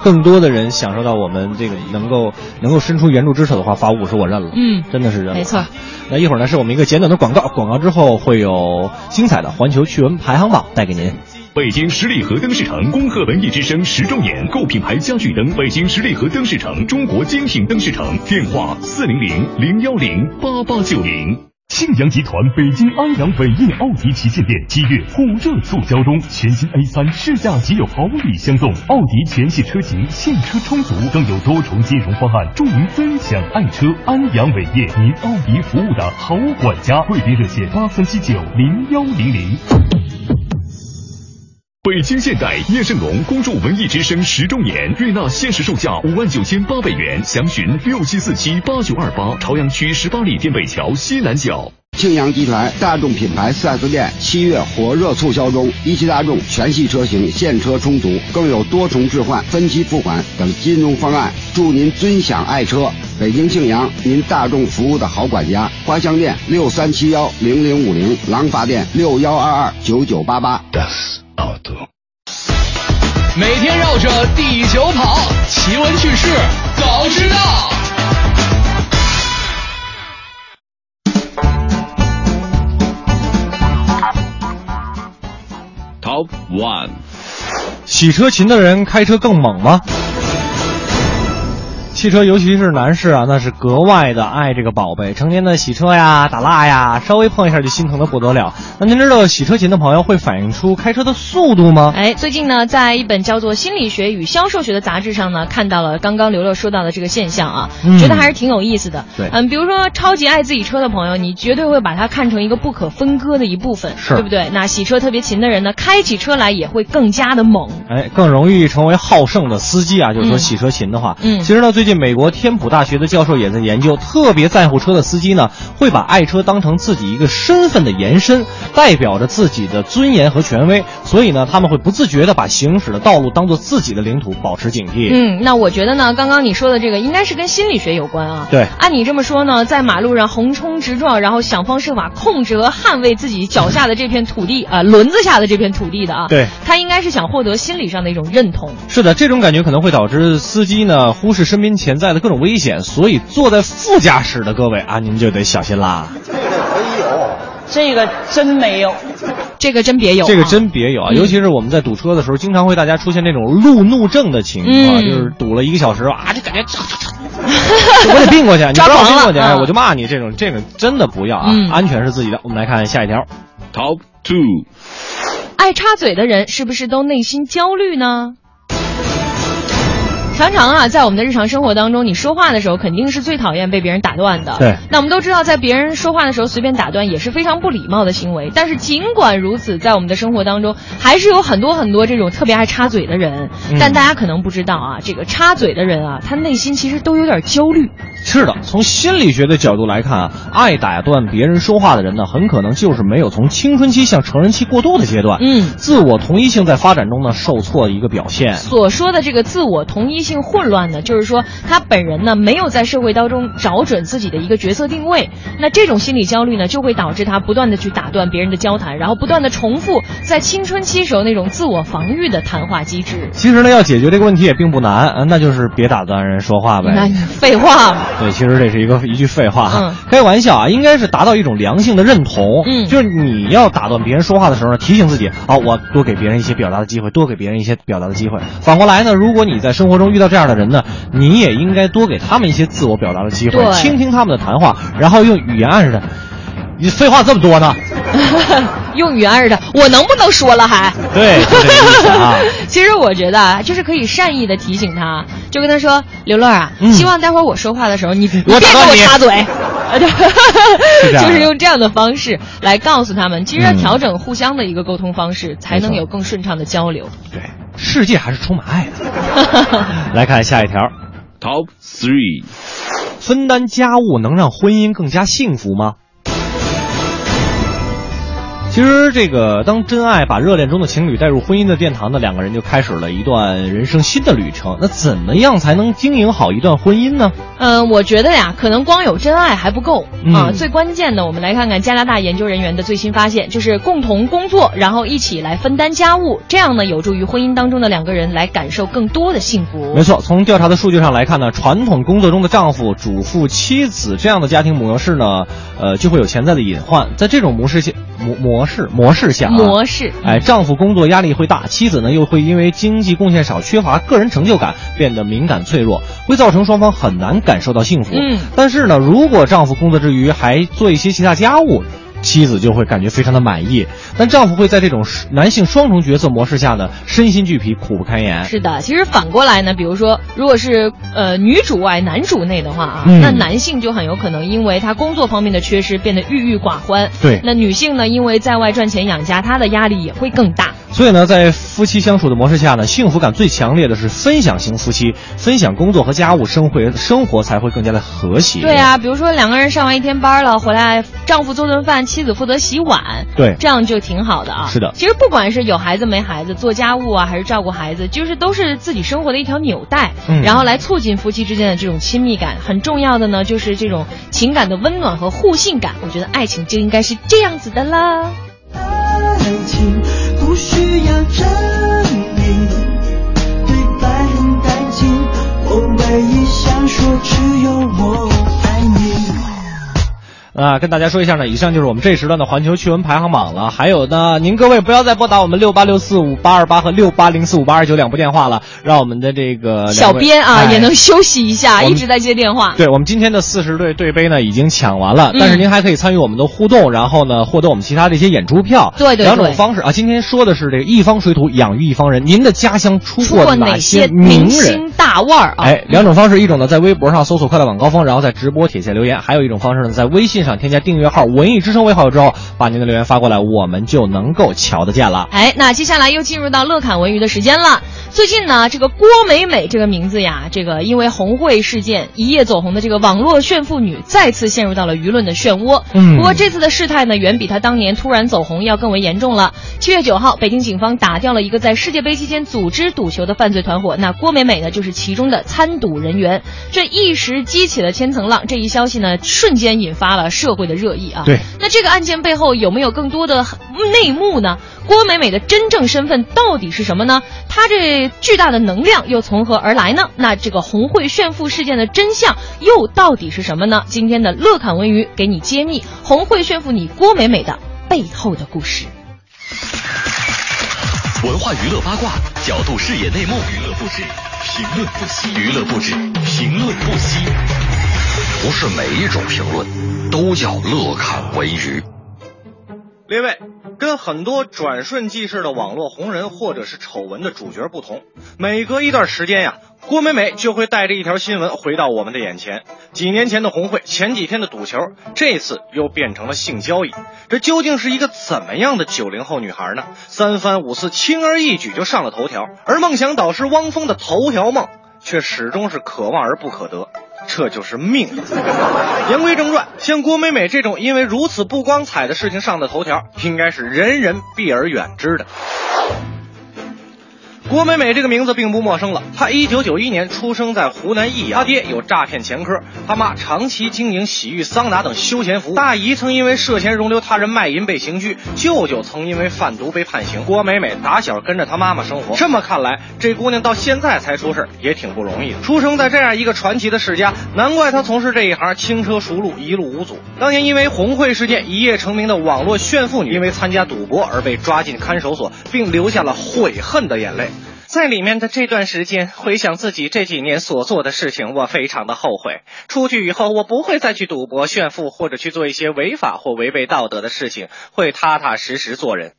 更多的人享受到我们这个能够能够伸出援助之手的话，罚五十我认了。嗯，真的是认了。没错。那一会儿呢，是我们一个简短的广告，广告之后会有精彩的环球趣闻排行榜带给您。北京十里河灯饰城恭贺文艺之声十周年，购品牌家具灯，北京十里河灯饰城，中国精品灯饰城，电话四零零零幺零八八九零。信阳集团北京安阳伟业奥迪旗舰店七月火热促销中，全新 A 三试驾即有好礼相送，奥迪全系车型现车充足，更有多重金融方案助您分享爱车。安阳伟业，您奥迪服务的好管家，贵宾热线八三七九零幺零零。北京现代叶盛龙恭祝文艺之声十周年，瑞纳限时售价五万九千八百元，详询六七四七八九二八，朝阳区十八里店北桥西南角。庆阳集团大众品牌 4S 店七月火热促销中，一汽大众全系车型现车充足，更有多重置换、分期付款等金融方案，祝您尊享爱车。北京庆阳，您大众服务的好管家。花乡店六三七幺零零五零，廊坊店六幺二二九九八八。每天绕着地球跑，奇闻趣事早知道。Top One，洗车勤的人开车更猛吗？汽车，尤其是男士啊，那是格外的爱这个宝贝。成天的洗车呀、打蜡呀，稍微碰一下就心疼的不得了。那您知道洗车勤的朋友会反映出开车的速度吗？哎，最近呢，在一本叫做《心理学与销售学》的杂志上呢，看到了刚刚刘乐说到的这个现象啊，嗯觉得还是挺有意思的。对嗯，比如说超级爱自己车的朋友，你绝对会把它看成一个不可分割的一部分，是对不对？那洗车特别勤的人呢，开起车来也会更加的猛。哎，更容易成为好胜的司机啊。就是说洗车勤的话，嗯其实呢，最近美国天普大学的教授也在研究，特别在乎车的司机呢，会把爱车当成自己一个身份的延伸，代表着自己的尊严和权威。所以呢，他们会不自觉的把行驶的道路当做自己的领土，保持警惕。嗯，那我觉得呢，刚刚你说的这个应该是跟心理学有关啊。对按你这么说呢，在马路上横冲直撞，然后想方设法控制和捍卫自己脚下的这片土地啊、轮子下的这片土地的啊。对他应该是想获得心理上的一种认同。是的，这种感觉可能会导致司机呢忽视身边潜在的各种危险，所以坐在副驾驶的各位啊，您就得小心啦。这个真没有，这个真别有、啊，这个真别有啊！嗯尤其是我们在堵车的时候，经常会大家出现那种路怒症的情况，嗯就是堵了一个小时啊，就感觉 我得并过去，你不让我并过去，我就骂你。这种这种真的不要啊！嗯安全是自己的。我们来看下一条，Top Two。爱插嘴的人是不是都内心焦虑呢？常常啊，在我们的日常生活当中，你说话的时候肯定是最讨厌被别人打断的。对那我们都知道，在别人说话的时候随便打断也是非常不礼貌的行为。但是尽管如此，在我们的生活当中，还是有很多很多这种特别爱插嘴的人。嗯但大家可能不知道啊，这个插嘴的人啊，他内心其实都有点焦虑。是的，从心理学的角度来看啊，爱打断别人说话的人呢，很可能就是没有从青春期向成人期过渡的阶段。嗯，自我同一性在发展中呢受挫的一个表现。所说的这个自我同一性混乱呢，就是说他本人呢没有在社会当中找准自己的一个角色定位，那这种心理焦虑呢，就会导致他不断的去打断别人的交谈，然后不断的重复在青春期时候那种自我防御的谈话机制。其实呢，要解决这个问题也并不难，啊，那就是别打断人说话呗。那你废话嘛。对，其实这是一个一句废话哈，嗯开玩笑啊，应该是达到一种良性的认同。嗯就是你要打断别人说话的时候呢，提醒自己啊，我多给别人一些表达的机会，多给别人一些表达的机会。反过来呢，如果你在生活中遇到这样的人呢，你也应该多给他们一些自我表达的机会，倾听他们的谈话，然后用语言暗示他。你废话这么多呢？用语言暗示他，我能不能说了还？对。其实我觉得啊，就是可以善意的提醒他，就跟他说：“刘乐啊，嗯希望待会儿我说话的时候，你你别给我插嘴。”就是用这样的方式来告诉他们，其实要嗯调整互相的一个沟通方式，才能有更顺畅的交流。对，世界还是充满爱的。来看下一条，Top Three，分担家务能让婚姻更加幸福吗？其实，这个当真爱把热恋中的情侣带入婚姻的殿堂呢，两个人就开始了一段人生新的旅程。那怎么样才能经营好一段婚姻呢？嗯，我觉得呀，可能光有真爱还不够、嗯啊。最关键的，我们来看看加拿大研究人员的最新发现，就是共同工作，然后一起来分担家务，这样呢，有助于婚姻当中的两个人来感受更多的幸福。没错，从调查的数据上来看呢，传统工作中的丈夫、主妇、妻子这样的家庭模式呢，呃，就会有潜在的隐患。在这种模式下模模式模式下、啊，模式哎，丈夫工作压力会大，妻子呢又会因为经济贡献少、缺乏个人成就感，变得敏感脆弱，会造成双方很难感受到幸福。嗯但是呢，如果丈夫工作之余还做一些其他家务。妻子就会感觉非常的满意，但丈夫会在这种男性双重角色模式下呢，身心俱疲，苦不堪言。是的，其实反过来呢，比如说，如果是呃女主外男主内的话啊，嗯那男性就很有可能因为他工作方面的缺失变得郁郁寡欢。对那女性呢，因为在外赚钱养家，她的压力也会更大。所以呢，在夫妻相处的模式下呢，幸福感最强烈的是分享型夫妻，分享工作和家务，生活生活才会更加的和谐。对啊，比如说两个人上完一天班了，回来丈夫做顿饭，妻子负责洗碗，对这样就挺好的啊。是的其实不管是有孩子没孩子，做家务啊，还是照顾孩子，就是都是自己生活的一条纽带，嗯然后来促进夫妻之间的这种亲密感。很重要的呢，就是这种情感的温暖和互信感。我觉得爱情就应该是这样子的啦。爱情不需要证明，对白很淡静，我唯一想说只有我。啊，跟大家说一下呢，以上就是我们这一时段的环球趣闻排行榜了。还有呢，您各位不要再拨打我们六八六四五八二八和六八零四五八二九两部电话了，让我们的这个小编啊、哎也能休息一下，一直在接电话。对我们今天的四十对对杯呢已经抢完了，嗯但是您还可以参与我们的互动，然后呢获得我们其他的一些演出票。对对对两种方式啊。今天说的是这个一方水土养育一方人，您的家乡出出过过哪些明人？星大腕儿啊？哎，两种方式，一种呢在微博上搜索“快乐晚高峰”，然后在直播帖下留言；还有一种方式呢，在微信上添加订阅号“文艺之声”为好友之后，把您的留言发过来，我们就能够瞧得见了。哎，那接下来又进入到乐侃文娱的时间了。最近呢，这个郭美美这个名字呀，这个因为红会事件一夜走红的这个网络炫富女，再次陷入到了舆论的漩涡。嗯不过这次的事态呢，远比她当年突然走红要更为严重了。七月九号，北京警方打掉了一个在世界杯期间组织赌球的犯罪团伙，那郭美美呢，就是其中的参赌人员。这一时激起了千层浪，这一消息呢，瞬间引发了社会的热议啊。对那这个案件背后有没有更多的 内幕呢？郭美美的真正身份到底是什么呢？她这巨大的能量又从何而来呢？那这个红会炫富事件的真相又到底是什么呢？今天的乐侃文娱给你揭秘红会炫富你郭美美的背后的故事。文化娱乐八卦，角度视野内幕，娱乐不止，评论不息，娱乐不止，评论不息。不是每一种评论都叫乐看文娱。列位，跟很多转瞬即逝的网络红人或者是丑闻的主角不同，每隔一段时间呀，郭美美就会带着一条新闻回到我们的眼前。几年前的红会，前几天的赌球，这次又变成了性交易。这究竟是一个怎么样的九零后女孩呢？三番五次，轻而易举就上了头条，而梦想导师汪峰的头条梦却始终是可望而不可得。这就是命。言归正传，像郭美美这种因为如此不光彩的事情上的头条，应该是人人避而远之的。郭美美这个名字并不陌生了。她一九九一年出生在湖南益阳，她爹有诈骗前科，她妈长期经营洗浴、桑拿等休闲服务。大姨曾因为涉嫌容留他人卖淫被刑拘，舅舅曾因为贩毒被判刑。郭美美打小跟着她妈妈生活，这么看来，这姑娘到现在才出事也挺不容易的。出生在这样一个传奇的世家，难怪她从事这一行轻车熟路，一路无阻。当年因为红会事件一夜成名的网络炫富女，因为参加赌博而被抓进看守所，并流下了悔恨的眼泪。在里面的这段时间，回想自己这几年所做的事情，我非常的后悔。出去以后，我不会再去赌博、炫富，或者去做一些违法或违背道德的事情，会踏踏实实做人。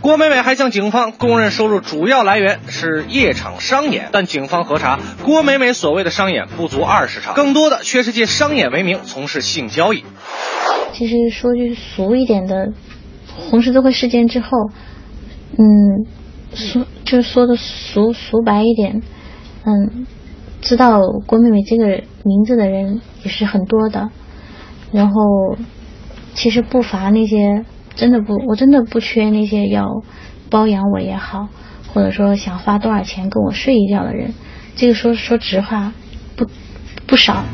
郭美美还向警方供认，收入主要来源是夜场商演，但警方核查，郭美美所谓的商演不足二十场，更多的却是借商演为名从事性交易。其实说句俗一点的，红十字会事件之后，嗯。说就是说的俗俗白一点，嗯，知道郭美美这个名字的人也是很多的，然后其实不乏那些真的不，我真的不缺那些要包养我也好，或者说想花多少钱跟我睡一觉的人，这个说说直话不不少。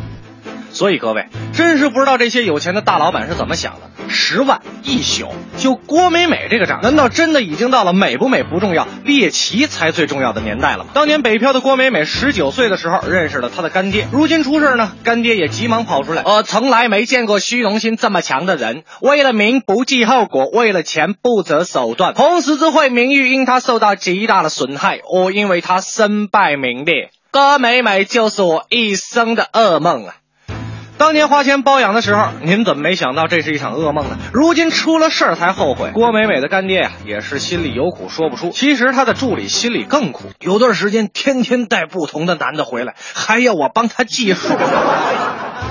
所以各位，真是不知道这些有钱的大老板是怎么想的。十万一宿，就郭美美这个账，难道真的已经到了美不美不重要，猎奇才最重要的年代了吗？当年北漂的郭美美十九岁的时候认识了她的干爹，如今出事呢，干爹也急忙跑出来。我从来没见过虚荣心这么强的人，为了名不计后果，为了钱不择手段。红十字会名誉因他受到极大的损害，我因为他身败名裂。郭美美就是我一生的噩梦啊！当年花钱包养的时候，您怎么没想到这是一场噩梦呢？如今出了事儿才后悔。郭美美的干爹呀，也是心里有苦说不出。其实他的助理心里更苦，有段时间天天带不同的男的回来，还要我帮他计数。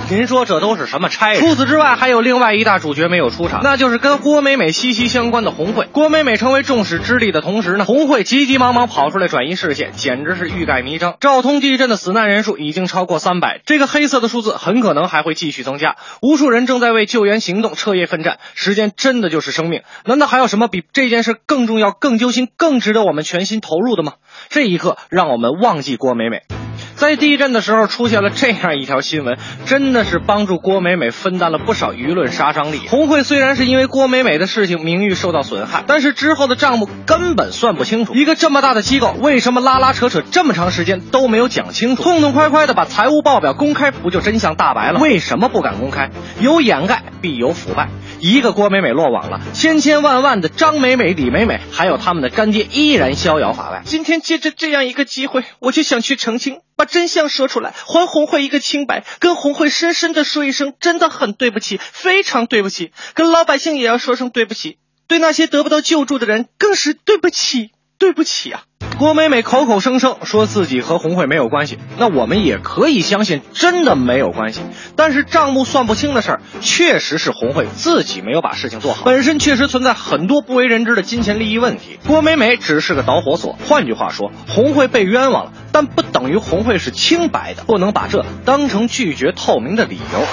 您说这都是什么差事？除此之外，还有另外一大主角没有出场，那就是跟郭美美息息相关的红会。郭美美成为众矢之的的同时呢，红会急急忙忙跑出来转移视线，简直是欲盖弥彰。昭通地震的死难人数已经超过三百，这个黑色的数字很可能还会继续增加。无数人正在为救援行动彻夜奋战，时间真的就是生命。难道还有什么比这件事更重要、更揪心、更值得我们全心投入的吗？这一刻，让我们忘记郭美美。在地震的时候出现了这样一条新闻，真的是帮助郭美美分担了不少舆论杀伤力。红会虽然是因为郭美美的事情名誉受到损害，但是之后的账目根本算不清楚。一个这么大的机构，为什么拉拉扯扯这么长时间都没有讲清楚？痛痛快快的把财务报表公开，不就真相大白了？为什么不敢公开？有掩盖必有腐败。一个郭美美落网了，千千万万的张美美、李美美，还有他们的干爹依然逍遥法外。今天借着这样一个机会，我就想去澄清，把真相说出来，还红会一个清白，跟红会深深的说一声，真的很对不起，非常对不起，跟老百姓也要说声对不起，对那些得不到救助的人更是对不起，对不起啊！郭美美口口声声说自己和红会没有关系，那我们也可以相信真的没有关系。但是账目算不清的事儿，确实是红会自己没有把事情做好，本身确实存在很多不为人知的金钱利益问题。郭美美只是个导火索，换句话说，红会被冤枉了，但不等于红会是清白的，不能把这当成拒绝透明的理由。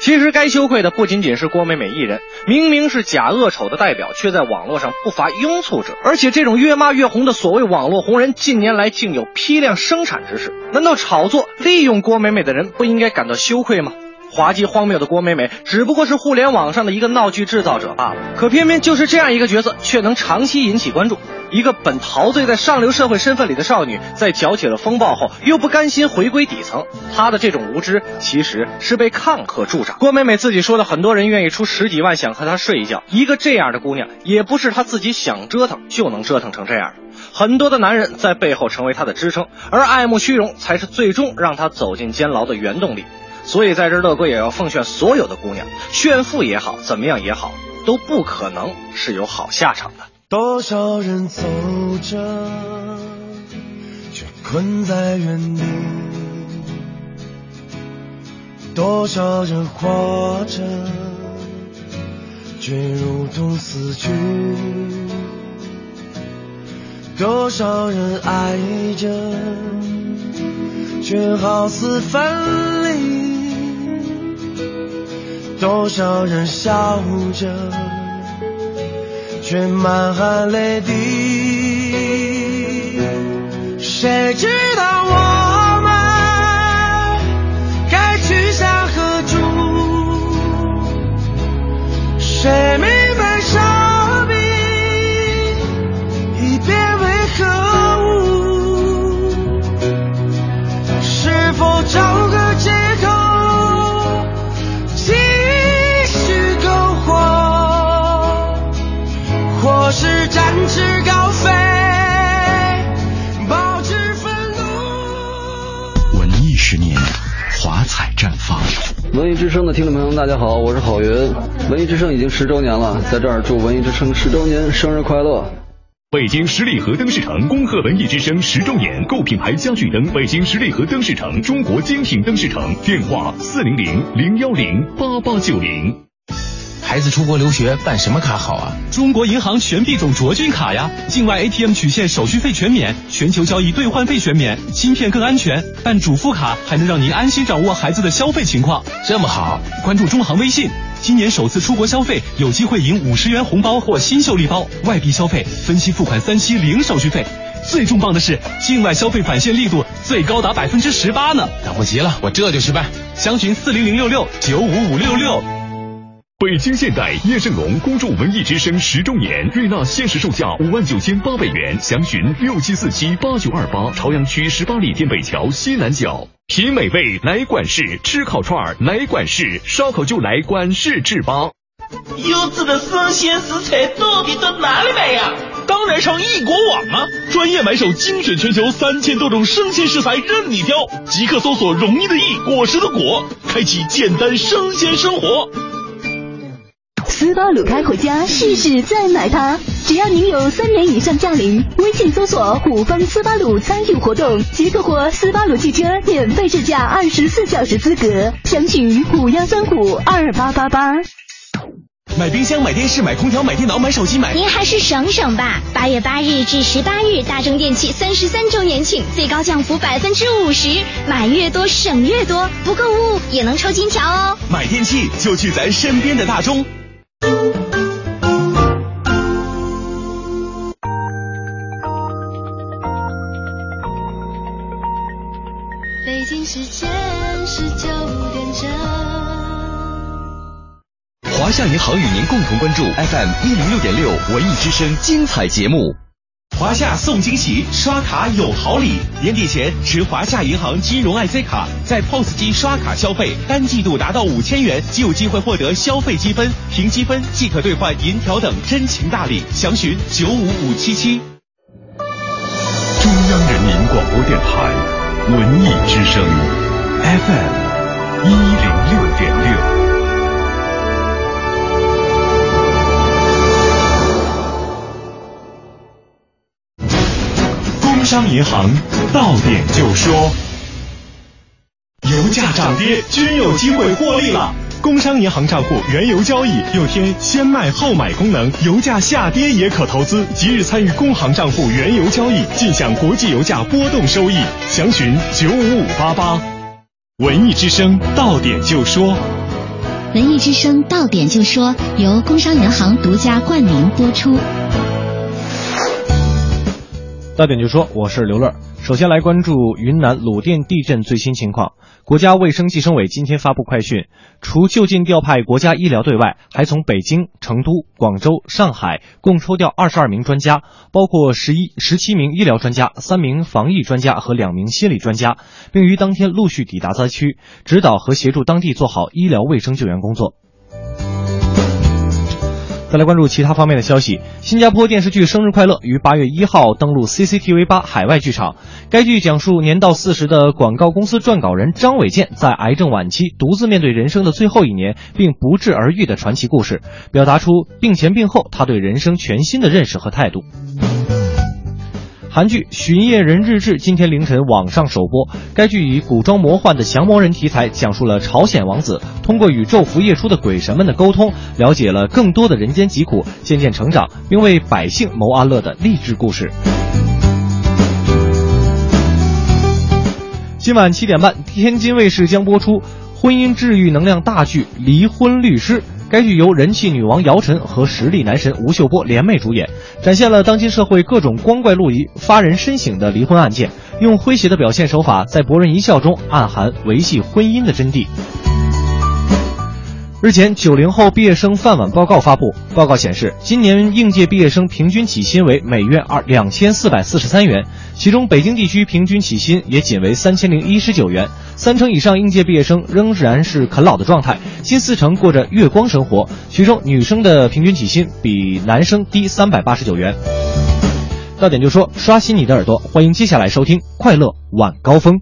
其实该羞愧的不仅仅是郭美美一人，明明是假恶丑的代表，却在网络上不乏拥簇者。而且这种越骂越红的所谓网络红人，近年来竟有批量生产之势。难道炒作利用郭美美的人不应该感到羞愧吗？滑稽荒谬的郭美美只不过是互联网上的一个闹剧制造者罢了。可偏偏就是这样一个角色，却能长期引起关注。一个本陶醉在上流社会身份里的少女，在搅起了风暴后，又不甘心回归底层。她的这种无知，其实是被看客助长。郭美美自己说的，很多人愿意出十几万想和她睡一觉。一个这样的姑娘，也不是她自己想折腾就能折腾成这样的。很多的男人在背后成为她的支撑，而爱慕虚荣才是最终让她走进监牢的原动力。所以在这，乐哥也要奉劝所有的姑娘，炫富也好，怎么样也好，都不可能是有好下场的。多少人走着，却困在原地；多少人活着，却如同死去；多少人爱着。却好似分离。多少人笑着，却满含泪滴。谁知道我们该去向何处？谁文艺之声的听众朋友们，大家好，我是郝云。文艺之声已经十周年了，在这儿祝文艺之声十周年生日快乐！北京十里河灯饰城恭贺文艺之声十周年，购品牌家具灯，北京十里河灯饰城，中国精品灯饰城，电话四零零零幺零八八九零。孩子出国留学办什么卡好啊？中国银行全币种卓君卡呀，境外 ATM 取现手续费全免，全球交易兑换费全免，芯片更安全。办主副卡还能让您安心掌握孩子的消费情况。这么好，关注中行微信，今年首次出国消费有机会赢五十元红包或新秀礼包，外币消费分期付款三期零手续费。最重磅的是，境外消费返现力度最高达百分之十八呢！等不及了，我这就去办。详询四零零六六九五五六六。北京现代叶盛龙恭祝文艺之声十周年，瑞纳限时售价五万九千八百元，详询六七四七八九二八。朝阳区十八里店北桥西南角，品美味来管事，吃烤串儿来管事，烧烤就来管事制吧。优质的生鲜食材到底到哪里买呀？当然上易果网啊！专业买手精选全球三千多种生鲜食材任你挑，即刻搜索“容易的易，果实的果”，开启简单生鲜生活。斯巴鲁开回家，试试再买它。只要您有三年以上驾龄，微信搜索“虎方斯巴鲁”参与活动，即可获斯巴鲁汽车免费试驾二十四小时资格。详询五幺三五二八八八。买冰箱、买电视、买空调、买电脑、买手机、买……您还是省省吧。八月八日至十八日，大中电器三十三周年庆，最高降幅百分之五十，买越多省越多，不购物也能抽金条哦。买电器就去咱身边的大中。北京时间十九点整。华夏银行与您共同关注 FM 一零六点六文艺之声精彩节目。华夏送惊喜，刷卡有好礼。年底前持华夏银行金融 IC 卡，在 POS 机刷卡消费，单季度达到五千元，即有机会获得消费积分，凭积分即可兑换银条等真情大礼。详询九五五七七。中央人民广播电台文艺之声 FM 一零六点六。商银行到点就说，油价涨跌均有机会获利了。工商银行账户原油交易又添先卖后买功能，油价下跌也可投资。即日参与工行账户原油交易，尽享国际油价波动收益。详询九五五八八。文艺之声到点就说，文艺之声到点就说由工商银行独家冠名播出。到点就说，我是刘乐。首先来关注云南鲁甸地震最新情况。国家卫生计生委今天发布快讯，除就近调派国家医疗队外，还从北京、成都、广州、上海共抽调二十二名专家，包括十一、十七名医疗专家、三名防疫专家和两名心理专家，并于当天陆续抵达灾区，指导和协助当地做好医疗卫生救援工作。再来关注其他方面的消息。新加坡电视剧《生日快乐》于八月一号登陆 CCTV 八海外剧场。该剧讲述年到四十的广告公司撰稿人张伟健在癌症晚期独自面对人生的最后一年，并不治而愈的传奇故事，表达出病前病后他对人生全新的认识和态度。韩剧《巡夜人日志》今天凌晨网上首播。该剧以古装魔幻的降魔人题材，讲述了朝鲜王子通过与昼伏夜出的鬼神们的沟通，了解了更多的人间疾苦，渐渐成长，并为百姓谋安乐的励志故事。今晚七点半，天津卫视将播出婚姻治愈能量大剧《离婚律师》。该剧由人气女王姚晨和实力男神吴秀波联袂主演，展现了当今社会各种光怪陆离、发人深省的离婚案件，用诙谐的表现手法，在博人一笑中暗含维系婚姻的真谛。日前，九零后毕业生饭碗报告发布。报告显示，今年应届毕业生平均起薪为每月二两千四百四十三元，其中北京地区平均起薪也仅为三千零一十九元。三成以上应届毕业生仍然是啃老的状态，近四成过着月光生活。其中，女生的平均起薪比男生低三百八十九元。到点就说，刷新你的耳朵，欢迎接下来收听《快乐晚高峰》。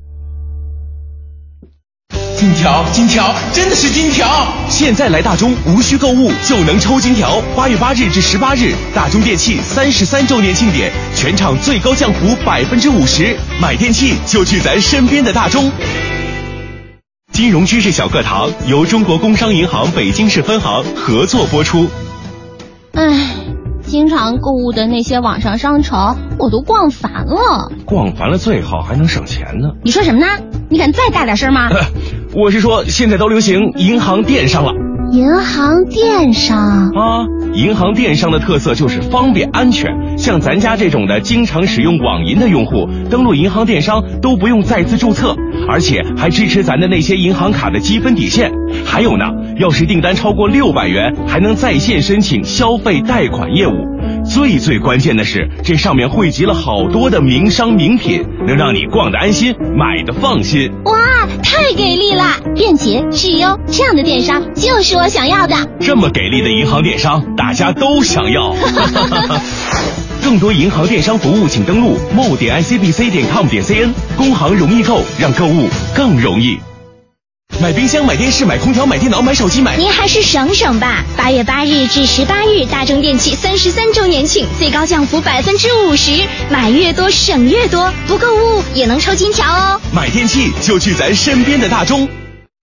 金条，金条，真的是金条！现在来大中，无需购物就能抽金条。八月八日至十八日，大中电器三十三周年庆典，全场最高降幅百分之五十，买电器就去咱身边的大中。金融知识小课堂由中国工商银行北京市分行合作播出。唉，经常购物的那些网上商城，我都逛烦了。逛烦了最好还能省钱呢。你说什么呢？你敢再大点声吗？我是说，现在都流行银行电商了。银行电商啊，银行电商的特色就是方便安全。像咱家这种的经常使用网银的用户，登录银行电商都不用再次注册，而且还支持咱的那些银行卡的积分抵现。还有呢，要是订单超过六百元，还能在线申请消费贷款业务。最最关键的是，这上面汇集了好多的名商名品，能让你逛得安心，买的放心。哇，太给力了！便捷、质优，这样的电商就是我想要的。这么给力的银行电商，大家都想要。更多银行电商服务，请登录 mo 点 icbc 点 com 点 cn。工行容易购，让购物更容易。买冰箱、买电视、买空调、买电脑、买手机、买……您还是省省吧。八月八日至十八日，大中电器三十三周年庆，最高降幅百分之五十，买越多省越多，不购物也能抽金条哦。买电器就去咱身边的大中。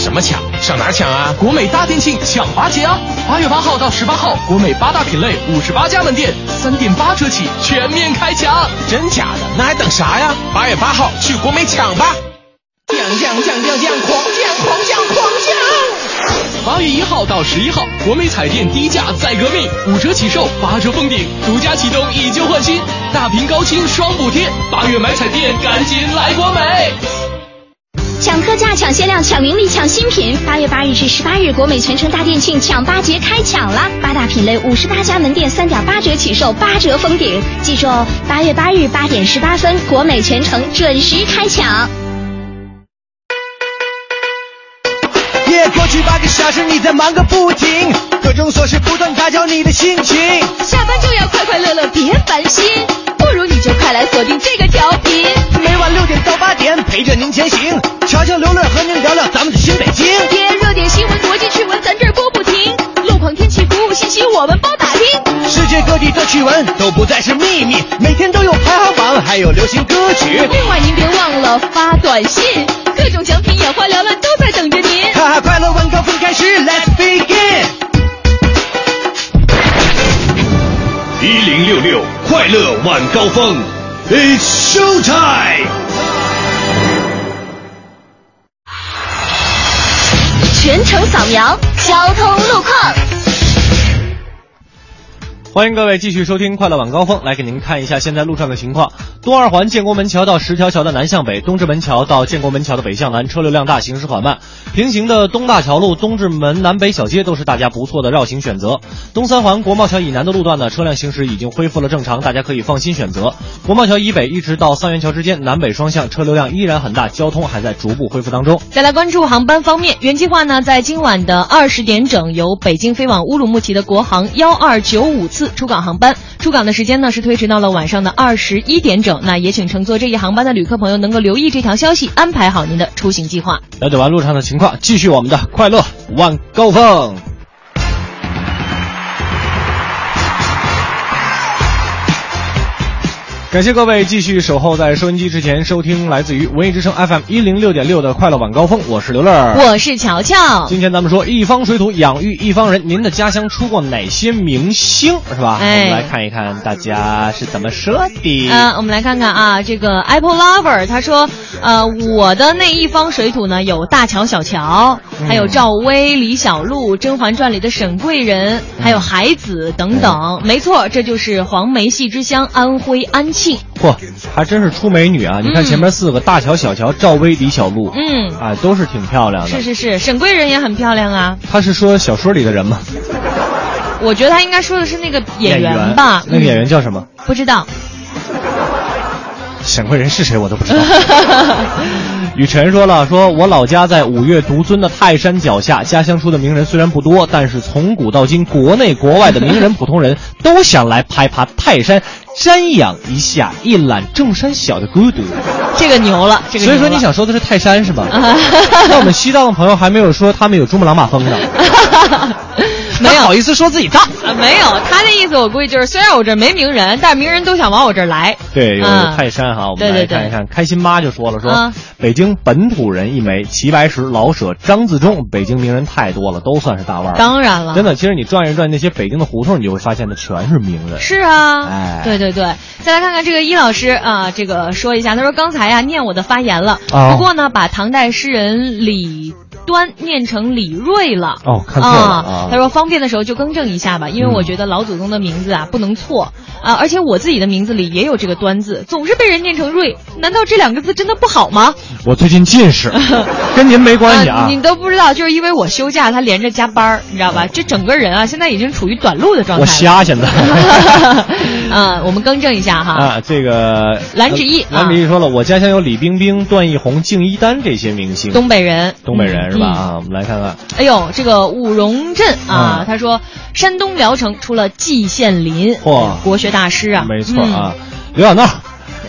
什么抢？上哪抢啊？国美大店庆抢八节啊！八月八号到十八号，国美八大品类五十八家门店，三点八折起，全面开抢！真假的？那还等啥呀？八月八号去国美抢吧！降降降降降，狂降狂降狂降！八月一号到十一号，国美彩电低价再革命，五折起售，八折封顶，独家启动以旧换新，大屏高清双补贴。八月买彩电，赶紧来国美！抢特价、抢限量、抢名利、抢新品！八月八日至十八日，国美全城大店庆抢八节开抢啦！八大品类，五十八家门店，三点八折起售，八折封顶。记住哦，八月八日八点十八分，国美全城准时开抢。耶，过去八个小时你在忙个不停，各种琐事不断打搅你的心情。下班就要快快乐乐，别烦心，不如你就快来锁定这个调频。每晚六点到八点，陪着您前行，瞧瞧刘乐和您聊聊咱们的新北京。耶，热点新闻、国际趣闻，咱这儿播不停。路况、天气、服务信息，我们包打听。世界各地的趣闻都不再是秘密，每天都有排行榜，还有流行歌曲。另外，您别忘了发短信，各种奖品、眼花缭乱都在等着您。哈哈，快乐晚高峰开始，Let's begin。一零六六快乐晚高峰，It's show time。全程扫描交通路况。欢迎各位继续收听《快乐晚高峰》，来给您看一下现在路上的情况。东二环建国门桥到石桥桥的南向北，东直门桥到建国门桥的北向南，车流量大，行驶缓慢。平行的东大桥路、东直门南北小街都是大家不错的绕行选择。东三环国贸桥以南的路段呢，车辆行驶已经恢复了正常，大家可以放心选择。国贸桥以北一直到三元桥之间，南北双向车流量依然很大，交通还在逐步恢复当中。再来关注航班方面，原计划呢，在今晚的二十点整，由北京飞往乌鲁木齐的国航幺二九五次出港航班，出港的时间呢是推迟到了晚上的二十一点整。那也请乘坐这一航班的旅客朋友能够留意这条消息，安排好您的出行计划。了解完路上的情况，继续我们的快乐晚高峰。感谢各位继续守候在收音机之前收听来自于文艺之声 FM 一零六点六的快乐晚高峰，我是刘乐，我是乔乔。今天咱们说一方水土养育一方人，您的家乡出过哪些明星是吧？哎我们来看一看大家是怎么说的。嗯、我们来看看啊，这个 Apple Lover 他说，呃，我的那一方水土呢有大乔、小乔，嗯还有赵薇、李小璐，《甄嬛传》里的沈贵人，还有海子等等。没错，这就是黄梅戏之乡安徽安庆。嚯，还真是出美女啊！你看前面四个大乔、小乔、赵薇、李小璐，嗯，啊，都是挺漂亮的。是是是，沈贵人也很漂亮啊。他是说小说里的人吗？我觉得他应该说的是那个演员吧。那个演员叫什么？嗯不知道。沈贵人是谁我都不知道。雨辰说了，说我老家在五岳独尊的泰山脚下，家乡出的名人虽然不多，但是从古到今，国内国外的名人 普通人都想来爬爬泰山，瞻仰一下一览众山小的孤独。这个牛了，这个所以说你想说的是泰山是吧？那我们西藏的朋友还没有说他们有珠穆朗玛峰呢，没有好意思说自己大？啊，没有，他的意思我估计就是，虽然我这没名人，但是名人都想往我这儿来。对，有嗯泰山哈，我们来看一看。开心妈就说了，说啊北京本土人一枚，齐白石、老舍、张自忠，北京名人太多了，都算是大腕儿。当然了真的，其实你转一转那些北京的胡同，你就会发现，的全是名人。是啊，哎对对对。再来看看这个伊老师啊，这个说一下，他说刚才呀、念我的发言了，哦不过呢，把唐代诗人李端念成李瑞了。哦，看错了啊他说方便的时候就更正一下吧，因为我觉得老祖宗的名字啊不能错啊，而且我自己的名字里也有这个端字，总是被人念成瑞，难道这两个字真的不好吗？我最近近视，跟您没关系啊。你都不知道，就是因为我休假，他连着加班儿，你知道吧？这整个人啊，现在已经处于短路的状态我。瞎现在。啊，我们更正一下哈。啊，这个蓝芷毅呃蓝芷毅说了，我家乡有李冰冰、段奕宏、敬一丹这些明星。东北人，东北人是吧？嗯啊，我们来看看。哎呦，这个武荣镇啊，嗯他说山东聊城出了季羡林，嚯国学大师啊，没错啊，刘小闹。嗯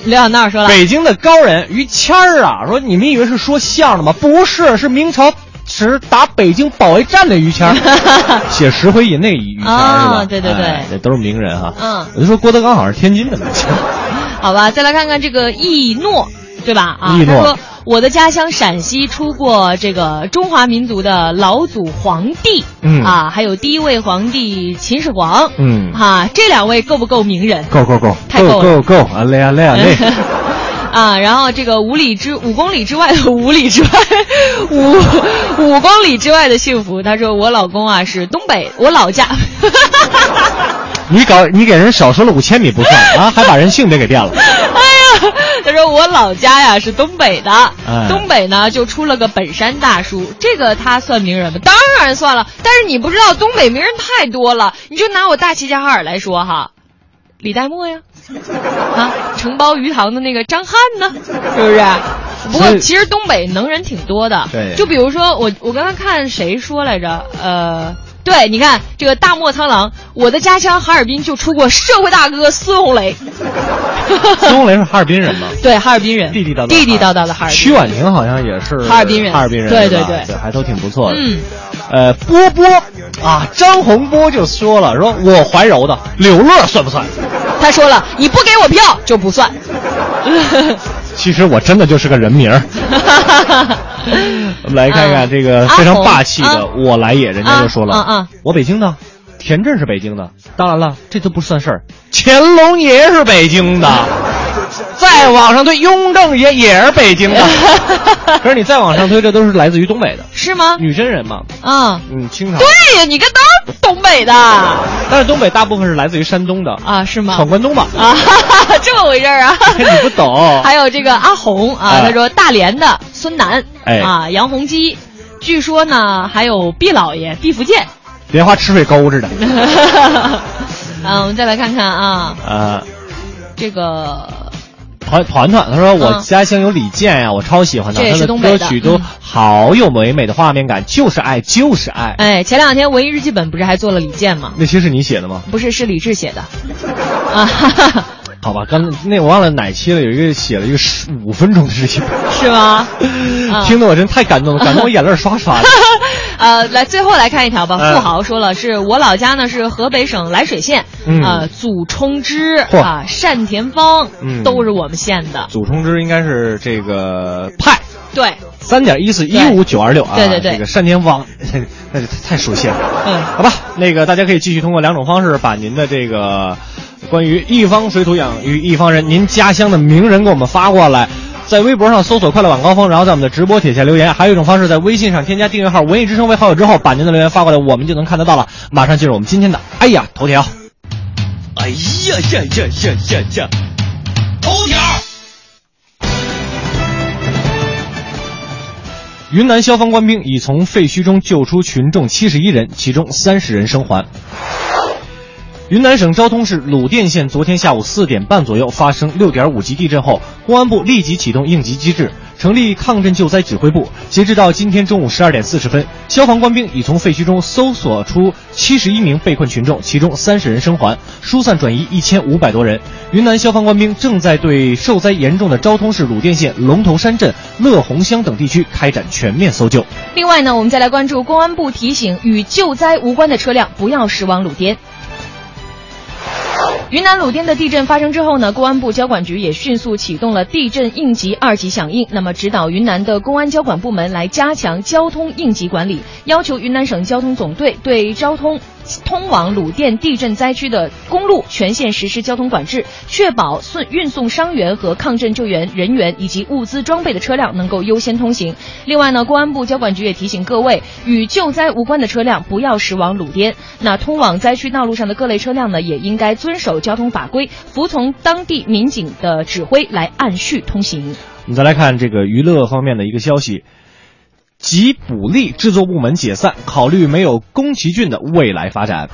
刘小闹说了，北京的高人于谦儿啊，说你们以为是说相声的吗？不是，是明朝时打北京保卫战的于谦儿，写《石灰吟》那个于谦儿是吧？啊对对对哎这都是名人哈。嗯，我就说郭德纲好像是天津的名字。好吧，再来看看这个易诺，对吧？啊，他说我的家乡陕西出过这个中华民族的老祖皇帝，嗯啊，还有第一位皇帝秦始皇，嗯哈、这两位够不够名人？够够够，太够了够够，啊累啊累啊 累。啊，然后这个五里之五公里之外的五里之外，五五公里之外的幸福。他说我老公啊是东北，我老家。你搞你给人少说了五千米不算啊，还把人性别给变了。他说我老家呀是东北的，哎东北呢就出了个本山大叔，这个他算名人吗？当然算了，但是你不知道东北名人太多了，你就拿我大齐齐哈尔来说哈，李代沫呀，啊，承包鱼塘的那个张翰呢，是不是？不过其实东北能人挺多的，对就比如说我我刚才看谁说来着，呃。对，你看这个大漠苍狼，我的家乡哈尔滨就出过社会大哥孙红雷，孙红雷是哈尔滨人吗？对，哈尔滨人，地地道道，地地道道的哈尔滨。曲婉婷好像也是哈尔滨人哈尔滨人，对对对对，还都挺不错的。嗯，呃，波波啊，张洪波就说了，说我怀柔的，柳乐算不算？他说了，你不给我票就不算。其实我真的就是个人名儿。我们来看看这个非常霸气的“我来也”，人家就说了：“啊啊啊我北京的，田震是北京的，当然了，这都不算事儿。乾隆爷是北京的，再往上推，雍正爷也是北京的。可是你再往上推，这都是来自于东北的，是吗？女真人嘛。啊，嗯，清朝。对呀，你看都是东北的但是东北大部分是来自于山东的啊，是吗？闯关东吧？啊，这么回事儿啊？你不懂。还有这个阿红啊，哎他说大连的孙楠，哎啊，杨洪基，据说呢还有毕老爷毕福剑。莲花池水沟似的。啊，我们再来看看啊，呃，这个团团团，他说我嗯家乡有李健呀、我超喜欢他，他的歌曲都嗯好有唯美的画面感，就是爱，就是爱。哎，前两天文艺日记本不是还做了李健吗？那些是你写的吗？不是，是李志写的。啊，哈哈好吧，刚那我忘了哪期了，有一个写了一个十五分钟的事情，是吗？啊 听得我真太感动了，感动我眼泪刷刷的。呃，来最后来看一条吧。嗯富豪说了，是我老家呢是河北省涞水县，嗯呃，祖冲之啊，单田芳，嗯都是我们县的。祖冲之应该是这个派对，三点一四一五九二六啊，对对对这个单田芳，那就太熟悉了。嗯，好吧，那个大家可以继续通过两种方式把您的这个关于一方水土养育一方人，您家乡的名人给我们发过来。在微博上搜索“快乐晚高峰”，然后在我们的直播帖下留言。还有一种方式，在微信上添加订阅号“文艺之声”为好友之后，把您的留言发过来，我们就能看得到了。马上进入我们今天的“哎呀头条”。哎呀呀呀呀呀呀！头条。云南消防官兵已从废墟中救出群众七十一人，其中三十人生还。云南省昭通市鲁甸县昨天下午四点半左右发生六点五级地震后，公安部立即启动应急机制，成立抗震救灾指挥部。截止到今天中午十二点四十分，消防官兵已从废墟中搜索出七十一名被困群众，其中三十人生还，疏散转移一千五百多人。云南消防官兵正在对受灾严重的昭通市鲁甸县龙头山镇、乐红乡等地区开展全面搜救。另外呢，我们再来关注公安部提醒与救灾无关的车辆不要驶往鲁甸。云南鲁甸的地震发生之后呢，公安部交管局也迅速启动了地震应急二级响应，那么指导云南的公安交管部门来加强交通应急管理，要求云南省交通总队对交通。通往鲁甸地震灾区的公路全线实施交通管制，确保送运送伤员和抗震救援人员以及物资装备的车辆能够优先通行。另外呢，公安部交管局也提醒各位，与救灾无关的车辆不要驶往鲁甸。那通往灾区道路上的各类车辆呢，也应该遵守交通法规，服从当地民警的指挥来按序通行。我们再来看这个娱乐方面的一个消息。吉卜力制作部门解散，考虑没有宫崎骏的未来发展。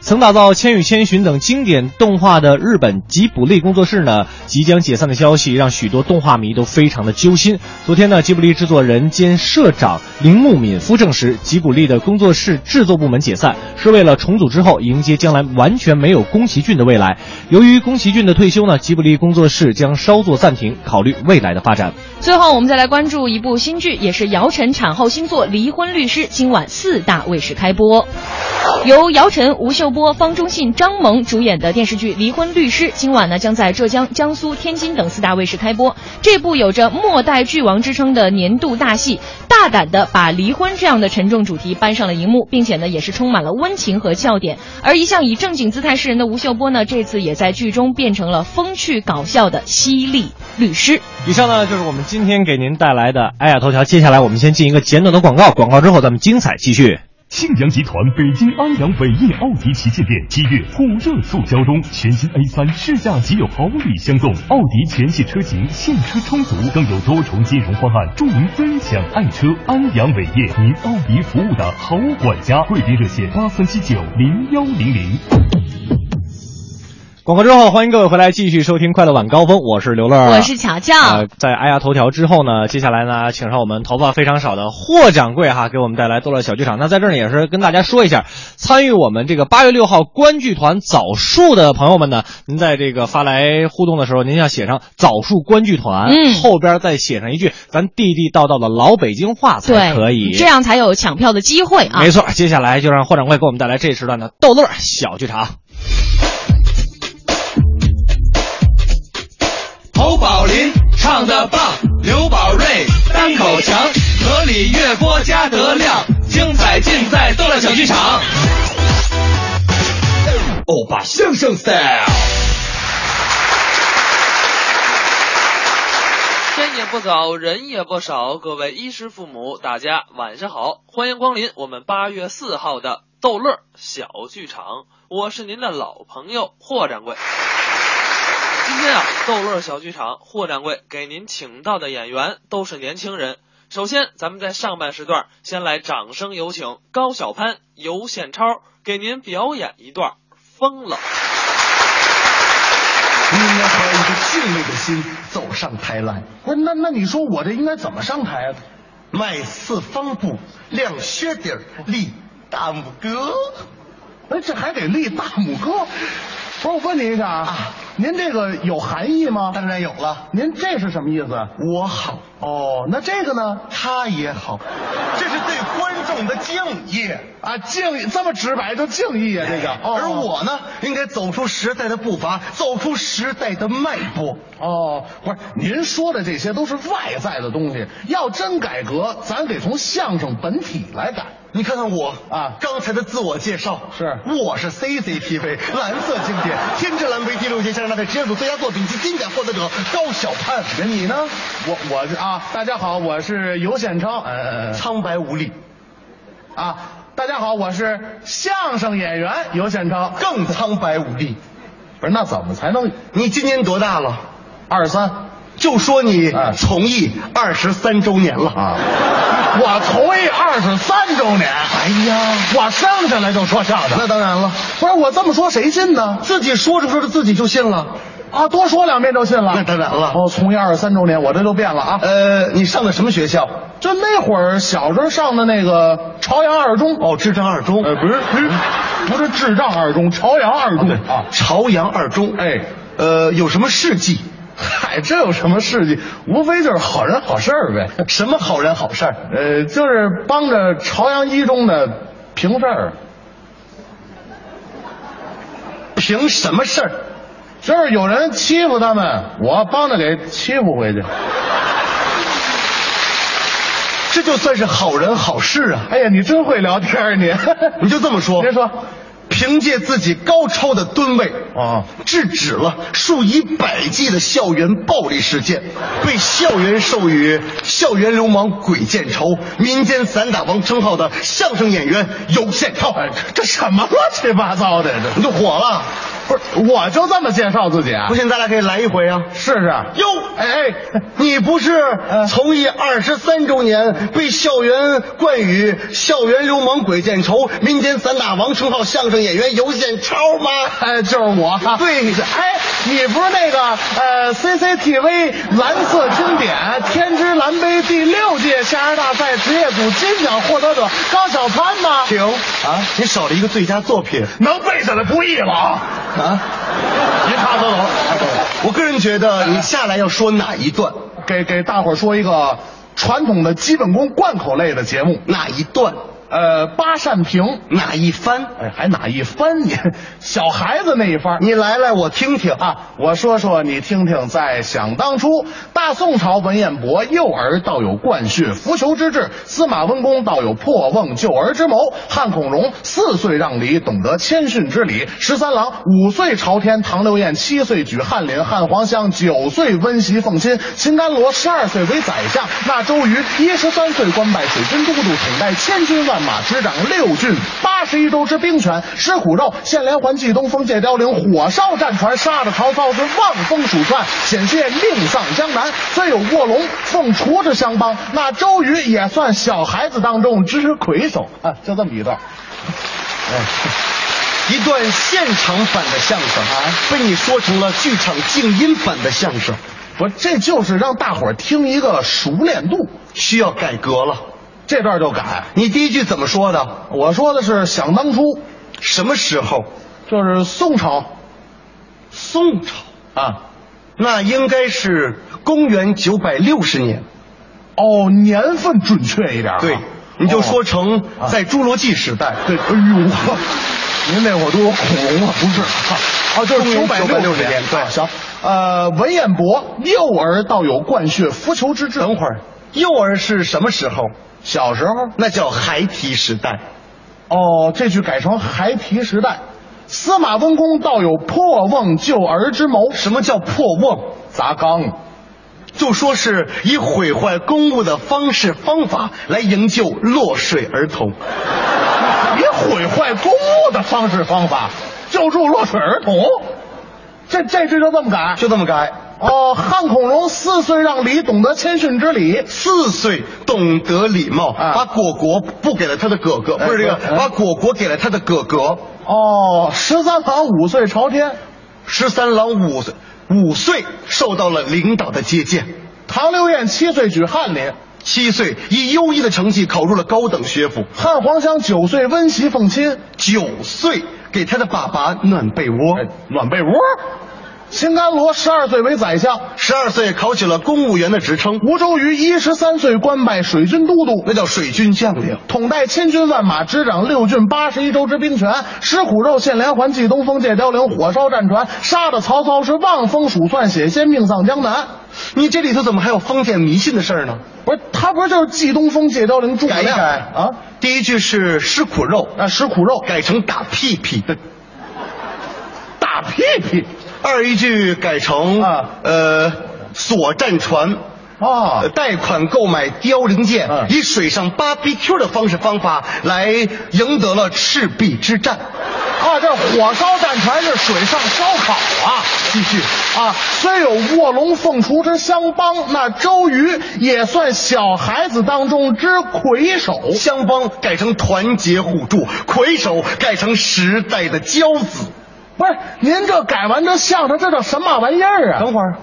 曾打造《千与千寻》等经典动画的日本吉卜力工作室呢，即将解散的消息让许多动画迷都非常的揪心。昨天呢，吉卜力制作人兼社长铃木敏夫证实，吉卜力的工作室制作部门解散是为了重组之后迎接将来完全没有宫崎骏的未来。由于宫崎骏的退休呢，吉卜力工作室将稍作暂停，考虑未来的发展。最后，我们再来关注一部新剧，也是姚晨产后新作《离婚律师》，今晚四大卫视开播。由姚晨、吴秀波、方中信、张萌主演的电视剧《离婚律师》，今晚呢将在浙江、江苏、天津等四大卫视开播。这部有着末代剧王之称的年度大戏，大胆的把离婚这样的沉重主题搬上了荧幕，并且呢也是充满了温情和笑点。而一向以正经姿态示人的吴秀波呢，这次也在剧中变成了风趣搞笑的犀利律师。以上呢就是我们今天给您带来的哎呀头条。接下来我们先进一个简短的广告，广告之后咱们精彩继续。庆阳集团北京安阳伟业奥迪旗舰店七月火热促销中，全新 A 三试驾即有好礼相送，奥迪全系车型现车充足，更有多重金融方案助您分享爱车。安阳伟业，您奥迪服务的好管家，贵宾热线八三七九零幺零零。广告之后，欢迎各位回来继续收听《快乐晚高峰》，我是刘乐，我是巧巧。呃，在哎呀头条之后呢，接下来呢，请上我们头发非常少的霍掌柜哈，给我们带来逗乐小剧场。那在这儿呢，也是跟大家说一下，参与我们这个八月六号观剧团枣树的朋友们呢，您在这个发来互动的时候，您要写上枣树观剧团，嗯后边再写上一句咱地地道道的老北京话才可以，这样才有抢票的机会啊。没错，接下来就让霍掌柜给我们带来这一时段的逗乐小剧场。侯宝林唱的棒，刘宝瑞单口强，河里月波加德亮，精彩尽在逗乐小剧场。欧巴相声 style。天也不早，人也不少，各位衣食父母，大家晚上好，欢迎光临我们八月四号的逗乐小剧场，我是您的老朋友霍掌柜。今天啊，逗乐小剧场，霍掌柜给您请到的演员都是年轻人。首先，咱们在上半时段先来掌声有请高晓攀、尤宪超给您表演一段《疯了》。你应该怀一个敬畏的心走上台来。不是，那那你说我这应该怎么上台啊？迈四方步，亮靴底儿，立大拇哥。哎，这还得立大拇哥。不是，我问您一下啊，您这个有含义吗？当然有了。您这是什么意思？我好。哦，那这个呢？他也好。这是对观众的敬意啊，敬这么直白就敬意啊，这个。哦而我呢，应该走出时代的步伐，走出时代的脉搏。哦，不是，您说的这些都是外在的东西，要真改革，咱得从相声本体来改。你看看我啊，刚才的自我介绍是，我是 CCTV 蓝色经典天之蓝杯第六届相声大赛职业组最佳作品及金奖获得者高晓攀。你呢？我我是啊，大家好，我是尤宪超，呃，苍白无力。啊，大家好，我是相声演员尤宪超，更苍白无力。不是，那怎么才能？你今年多大了？二十三。就说你从艺二十三周年了啊！我从艺二十三周年，哎呀，我生下来就说相声，那当然了。不是我这么说谁信呢？自己说着说着自己就信了啊！多说两遍就信了，那当然了。哦，从艺二十三周年，我这就变了啊！呃，你上的什么学校？就那会儿小时候上的那个朝阳二中哦，智障二中，呃，不是，不是智障二中，朝阳二中啊，朝阳二中，哎，呃，有什么事迹？嗨，这有什么事迹？无非就是好人好事儿呗。什么好人好事儿？呃，就是帮着朝阳一中的平事儿。平什么事儿？就是有人欺负他们，我帮着给欺负回去。这就算是好人好事啊！哎呀，你真会聊天啊你！你就这么说。别说。凭借自己高超的吨位啊，制止了数以百计的校园暴力事件，被校园授予“校园流氓鬼见愁”、“民间散打王”称号的相声演员尤宪超。哎，这什么乱七八糟的？这你就火了？不是，我就这么介绍自己啊？不信，咱俩可以来一回啊！试试。哟，哎哎，你不是从艺二十三周年，被校园冠以“校园流氓鬼见愁”、“民间散打王”称号相声演员尤宪超吗？哎，就是我。对，哎，你不是那个呃 CCTV 蓝色经典天之蓝杯第六届相声大赛职业组金奖获得者高晓攀吗？停啊！你少了一个最佳作品，能背下来不易了啊！啊，一差走走。我个人觉得你下来要说哪一段？给给大伙儿说一个传统的基本功贯口类的节目，哪一段？呃，八扇屏哪一番？哎，还哪一番？你 小孩子那一番，你来来，我听听啊！我说说，你听听。在想当初，大宋朝文彦博幼儿倒有灌血扶裘之志，司马温公倒有破瓮救儿之谋，汉孔融四岁让梨，懂得谦逊之礼；十三郎五岁朝天，唐刘晏七岁举翰林，汉黄香九岁温席奉亲，秦甘罗十二岁为宰相，那周瑜一十三岁官拜水军都督，统带千军万。马执掌六郡八十一州之兵权，吃苦肉，献连环计东风借凋零，火烧战船，杀得曹操是望风鼠窜，险些命丧江南。虽有卧龙凤雏之相帮，那周瑜也算小孩子当中之魁首 啊！就这么一段，哎，一段现场版的相声啊，被你说成了剧场静音版的相声。不，这就是让大伙儿听一个熟练度，需要改革了。这段就改。你第一句怎么说的？我说的是想当初，什么时候？就是宋朝。宋朝啊，那应该是公元九百六十年。哦，年份准确一点。对，你就说成在侏罗纪时代。对，哎呦，您那会儿都有恐龙了，不是？啊，就是九百六十年。对，行。呃，文彦博幼儿倒有灌血浮球之志。等会儿，幼儿是什么时候？小时候那叫孩提时代，哦，这句改成孩提时代。司马温公倒有破瓮救儿之谋。什么叫破瓮？砸缸。就说是以毁坏公物的方式方法来营救落水儿童。以毁坏公物的方式方法救助落水儿童，这这句就这么改，就这么改。哦，汉孔融四岁让梨，懂得谦逊之礼。四岁懂得礼貌，啊、把果果不给了他的哥哥，不是这个，哎、把果果给了他的哥哥。哦，十三郎五岁朝天，十三郎五岁五岁受到了领导的接见。唐刘晏七岁举翰林，七岁以优异的成绩考入了高等学府。汉黄香九岁温习奉亲，九岁给他的爸爸暖被窝，哎、暖被窝。秦甘罗十二岁为宰相，十二岁考取了公务员的职称。吴周瑜一十三岁官拜水军都督，那叫水军将领，统带千军万马，执掌六郡八十一州之兵权。吃苦肉，献连环，祭东风，借凋零，火烧战船，杀的曹操是望风鼠窜，险些命丧江南。你这里头怎么还有封建迷信的事儿呢？不是，他不是就是祭东风，借凋零，诸葛亮改一改啊？第一句是吃苦肉，啊，吃苦肉改成打屁屁。打屁屁。二一句改成啊呃锁战船。啊呃，贷款购买凋零舰，嗯以水上 BBQ 的方式方法来赢得了赤壁之战。啊，这火烧战船是水上烧烤啊！继续啊，虽有卧龙凤雏之相帮，那周瑜也算小孩子当中之魁首。相帮改成团结互助，魁首改成时代的骄子。不是，您这改完这相声，这叫什么玩意儿啊？等会儿，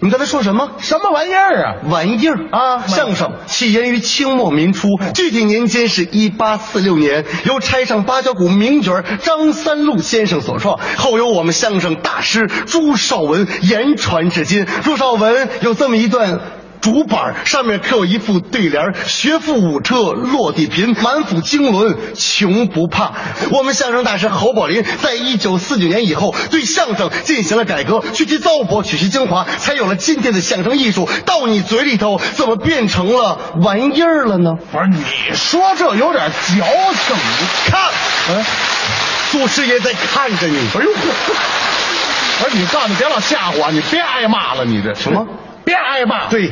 你刚才说什么？什么玩意儿啊？玩意儿啊相声起源于清末民初，具体年间是一八四六年，由拆上八角鼓名角张三禄先生所创，后由我们相声大师朱绍文言传至今。朱绍文有这么一段。竹板上面刻有一副对联：学富五车落地贫，满腹经纶穷不怕。我们相声大师侯宝林在一九四九年以后对相声进行了改革，去其糟粕，取其精华，才有了今天的相声艺术。到你嘴里头，怎么变成了玩意儿了呢？不是，你说这有点矫情。你看，嗯，祖师爷在看着你。哎呦，不是你告诉你别老吓唬我，你别挨骂了，你这什么？别挨骂。对，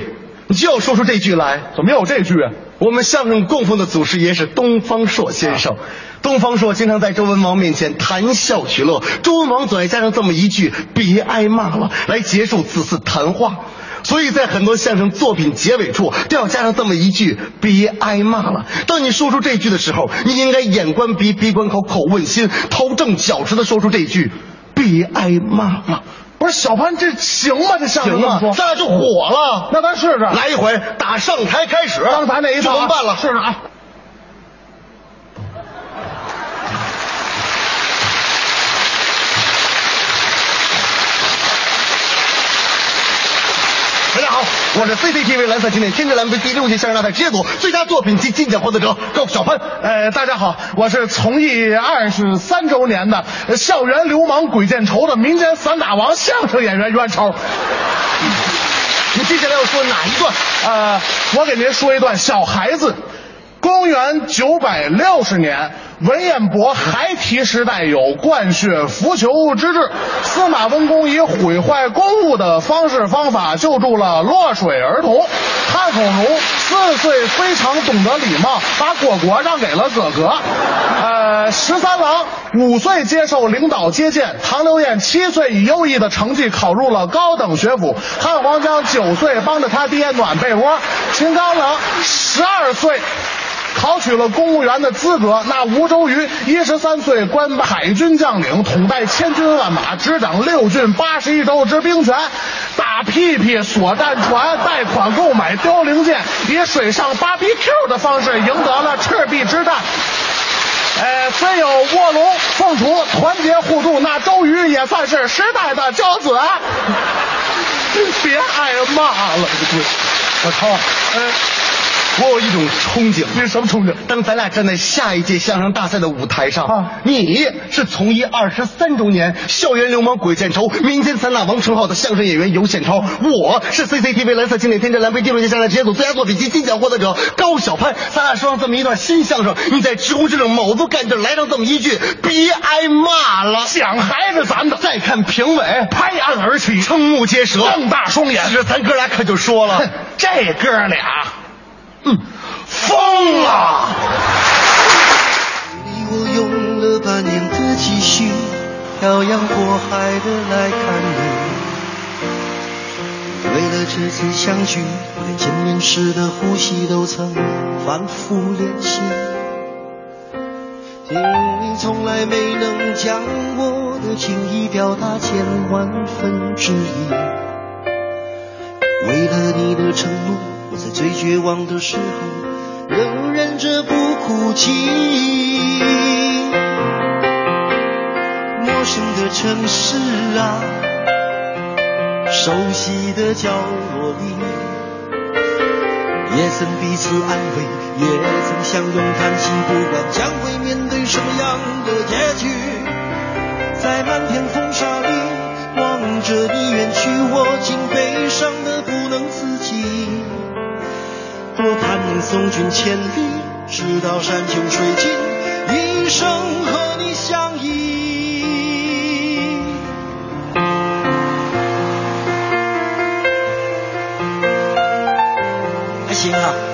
你就要说出这句来。怎么有这句啊？我们相声供奉的祖师爷是东方朔先生。东方朔经常在周文王面前谈笑取乐，周文王总爱加上这么一句“别挨骂了”来结束此次谈话。所以在很多相声作品结尾处都要加上这么一句“别挨骂了”。当你说出这句的时候，你应该眼观鼻，鼻观口，口问心，头正脚直的说出这句“别挨骂了”。不是小潘，这行吗？这相声咱俩就火了。那咱试试，来一回，打上台开始。刚才那一套啊就能办了。试试啊。大家好，我是 CCTV 蓝色经典天之蓝杯第六届相声大赛职业组最佳作品及金奖获得者高小潘。呃，大家好，我是从艺二十三周年的呃校园流氓鬼见愁的民间散打王相声演员袁超。你接下来要说哪一段？呃，我给您说一段小孩子。公元九百六十年，文彦博还提时代有灌血扶裘之志，司马温公以毁坏公物的方式方法救助了落水儿童。汉孔融四岁非常懂得礼貌，把果果让给了哥哥。呃，十三郎五岁接受领导接见，唐刘晏七岁以优异的成绩考入了高等学府，汉黄江九岁帮着他爹暖被窝，秦刚冷十二岁。考取了公务员的资格。那吴周瑜一十三岁，官海军将领，统带千军万马，执掌六郡八十一州之兵权。打屁屁、锁战船、贷款购买凋零舰，以水上 BBQ 的方式赢得了赤壁之战。呃，虽有卧龙凤雏，团结互助，那周瑜也算是时代的骄子。别挨骂了，我操，呃，我有一种憧憬。你什么憧憬？当咱俩站在下一届相声大赛的舞台上，啊你是从艺二十三周年校园流氓鬼见愁民间散打王称号的相声演员尤宪超，我是 CCTV 蓝色经典天真蓝杯第六届相声职业组最佳作品及金奖获得者高小攀。咱俩说上这么一段新相声，你在直呼之中卯足干劲来上这么一句，别挨骂了。想还是咱的。再看评委，拍案而起，瞠目结舌，瞪大双眼。这咱哥俩可就说了，这哥俩，嗯，疯了。我用了半年的积蓄，漂洋过海的来看你。为了这次相聚，连见面时的呼吸都曾反复练习。你从来没能将我的情意表达千万分之一。为了你的承诺，我在最绝望的时候，仍忍着不哭泣。陌生的城市啊，熟悉的角落里，也曾彼此安慰，也曾相拥叹息，不管将会面对什么样的结局，在漫天风沙里望着你远去，我竟悲伤的不能自己。我盼能送君千里，直到山穷水尽，一生和你相依。还行啊。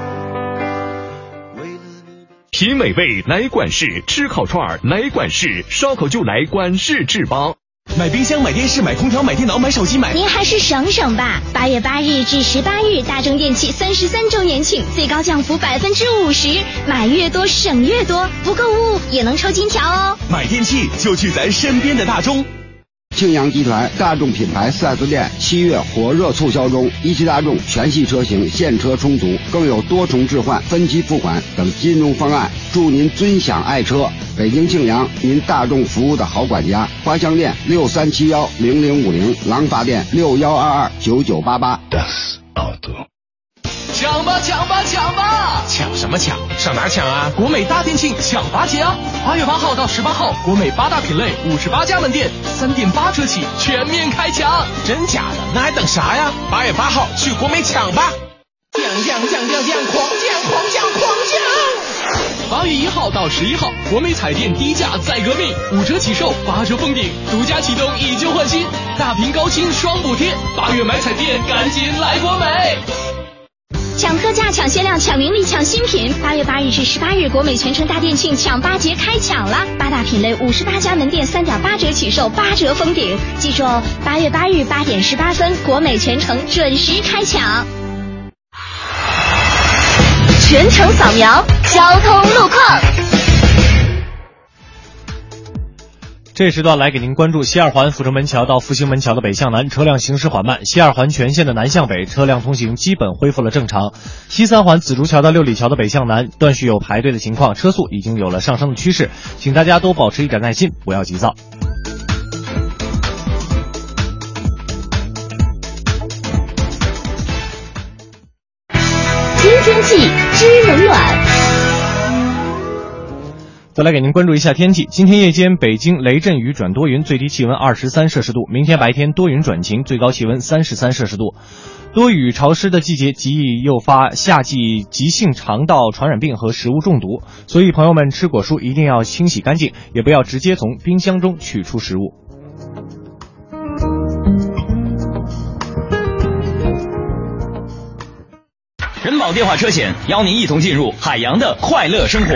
品美味来管事，吃烤串儿来管事，烧烤就来管事制吧。买冰箱、买电视、买空调、买电脑、买手机、买……您还是省省吧。八月八日至十八日，大中电器三十三周年庆，最高降幅百分之五十，买越多省越多，不购物也能抽金条哦。买电器就去咱身边的大中。庆阳集团大众品牌 4S 店七月火热促销中，一汽大众全系车型现车充足，更有多重置换、分期付款等金融方案，祝您尊享爱车。北京庆阳，您大众服务的好管家。花乡店六三七幺零零五零，廊坊店六幺二二九九八八。抢吧抢吧抢吧！抢什么抢？上哪抢啊？国美大店庆抢八节啊！八月八号到十八号，国美八大品类五十八家门店，三点八折起，全面开抢！真假的？那还等啥呀？八月八号去国美抢吧！降降降降降，狂降狂降狂降！八月一号到十一号，国美彩电低价再革命，五折起售，八折封顶，独家启动以旧换新，大屏高清双补贴。八月买彩电，赶紧来国美！抢特价、抢限量、抢名利、抢新品！八月八日至十八日，国美全城大店庆抢八节开抢了，八大品类五十八家门店三点八折起售，八折封顶。记住哦，八月八日八点十八分，国美全城准时开抢。全程扫描交通路况。这时段来给您关注西二环阜成门桥到复兴门桥的北向南车辆行驶缓慢，西二环全线的南向北车辆通行基本恢复了正常。西三环紫竹桥到六里桥的北向南段续有排队的情况，车速已经有了上升的趋势，请大家都保持一点耐心，不要急躁。知天气，知冷暖。再来给您关注一下天气。今天夜间北京雷阵雨转多云，最低气温二十三摄氏度。明天白天多云转晴，最高气温三十三摄氏度。多雨潮湿的季节极易诱发夏季急性肠道传染病和食物中毒，所以朋友们吃果蔬一定要清洗干净，也不要直接从冰箱中取出食物。人保电话车险邀您一同进入海洋的快乐生活。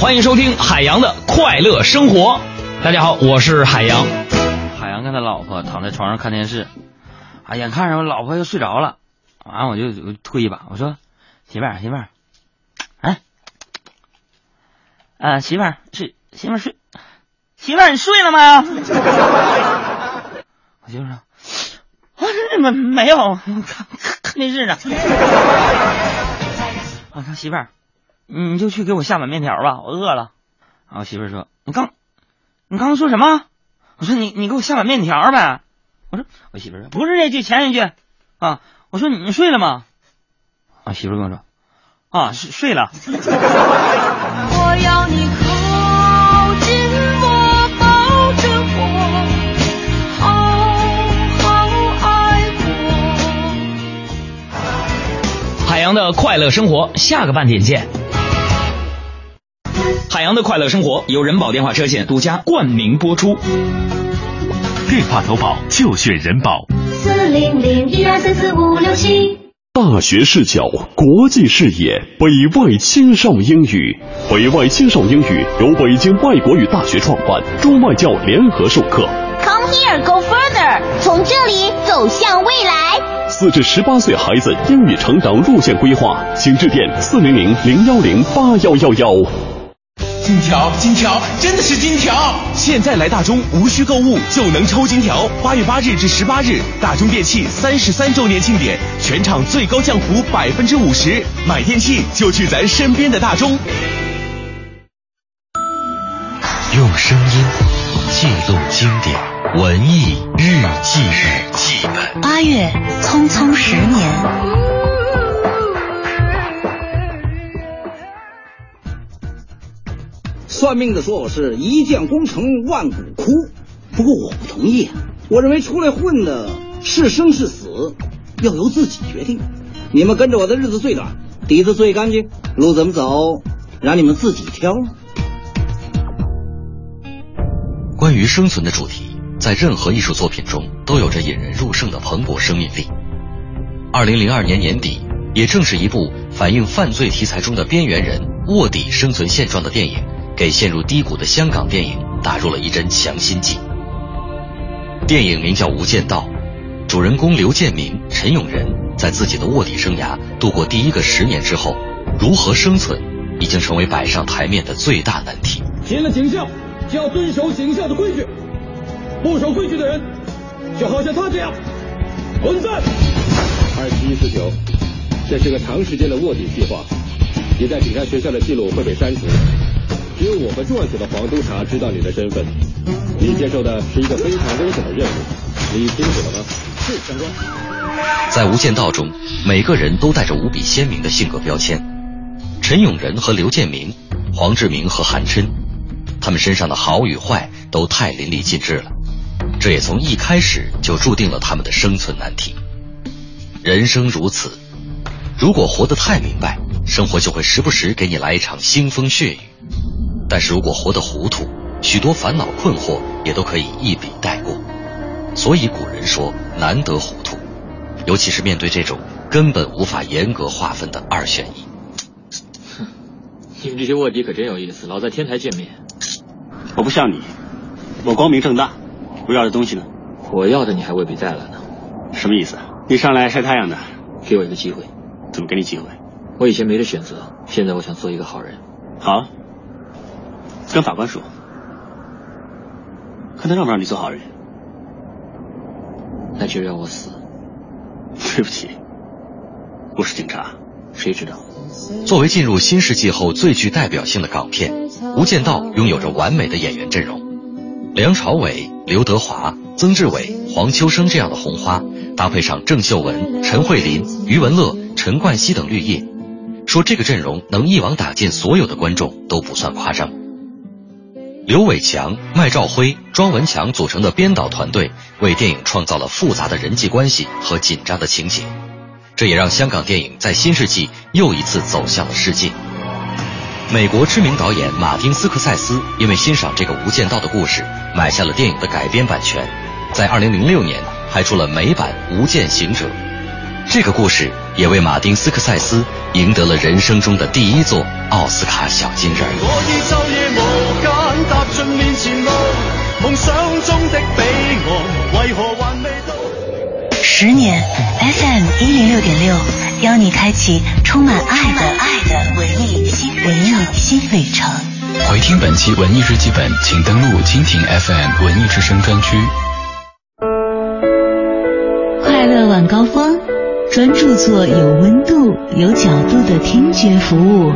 欢迎收听海洋的快乐生活。大家好，我是海洋。海洋跟他老婆躺在床上看电视，啊，眼看着我老婆又睡着了，完我就推一把，我说媳妇儿媳妇儿，哎，啊媳妇儿睡媳妇儿睡，媳妇儿你睡了吗？我媳妇说，啊没没有，看看电视呢。我说媳妇儿，你就去给我下碗面条吧，我饿了。然后媳妇儿说：“你刚，你刚刚说什么？”我说：“你你给我下碗面条呗。”我说：“我媳妇说不是这句，前一句啊。”我说：“你睡了吗？”啊，媳妇儿跟我说：“啊，睡睡了。”我要你靠近我，抱着我，好好爱我。海洋的快乐生活，下个半点见。海洋的快乐生活由人保电话车险独家冠名播出。电话投保就选人保。四零零一二三四五六七。大学视角，国际视野，北外青少英语。北外青少英语由北京外国语大学创办，中外教联合授课。Come here, go further，从这里走向未来。四至十八岁孩子英语成长路线规划，请致电四零零零幺零八幺幺幺。金条，金条，真的是金条！现在来大中无需购物就能抽金条。八月八日至十八日，大中电器三十三周年庆典，全场最高降幅百分之五十，买电器就去咱身边的大中。用声音记录经典，文艺日记日记本。八月，匆匆十年。算命的说我是一将功成万骨枯，不过我不同意啊。我认为出来混的是生是死，要由自己决定。你们跟着我的日子最短，底子最干净，路怎么走，让你们自己挑。关于生存的主题，在任何艺术作品中都有着引人入胜的蓬勃生命力。二零零二年年底，也正是一部反映犯罪题材中的边缘人卧底生存现状的电影，给陷入低谷的香港电影打入了一针强心剂。电影名叫《无间道》，主人公刘建明、陈永仁在自己的卧底生涯度过第一个十年之后，如何生存，已经成为摆上台面的最大难题。进了警校就要遵守警校的规矩，不守规矩的人，就好像他这样，滚蛋！二七一四九，这是个长时间的卧底计划，你在警察学校的记录会被删除，只有我们重案组的黄督察知道你的身份。你接受的是一个非常危险的任务，你清楚了吗？是，长官。在《无间道》中，每个人都带着无比鲜明的性格标签。陈永仁和刘建明，黄志明和韩琛，他们身上的好与坏都太淋漓尽致了，这也从一开始就注定了他们的生存难题。人生如此，如果活得太明白，生活就会时不时给你来一场腥风血雨；但是如果活得糊涂，许多烦恼困惑也都可以一笔带过。所以古人说“难得糊涂”，尤其是面对这种根本无法严格划分的二选一。你们这些卧底可真有意思，老在天台见面。我不像你，我光明正大。我要的东西呢？我要的你还未必带来呢。什么意思？你上来晒太阳的？给我一个机会。怎么给你机会？我以前没得选择，现在我想做一个好人。好，跟法官说，看他让不让你做好人。那就让我死。对不起，我是警察，谁知道？作为进入新世纪后最具代表性的港片，《无间道》拥有着完美的演员阵容，梁朝伟、刘德华、曾志伟、黄秋生这样的红花，搭配上郑秀文、陈慧琳、余文乐、陈冠希等绿叶，说这个阵容能一网打尽所有的观众都不算夸张。刘伟强、麦兆辉、庄文强组成的编导团队，为电影创造了复杂的人际关系和紧张的情节。这也让香港电影在新世纪又一次走向了世界。美国知名导演马丁·斯科塞斯因为欣赏这个《无间道》的故事，买下了电影的改编版权，在2006年拍出了美版《无间行者》。这个故事也为马丁·斯科塞斯赢得了人生中的第一座奥斯卡小金人。十年 FM 一零六点六，邀你开启充满爱的爱的文艺新文艺新旅程。回听本期文艺日记本，请登录蜻蜓 FM 文艺之声专区。快乐晚高峰，专注做有温度、有角度的听觉服务。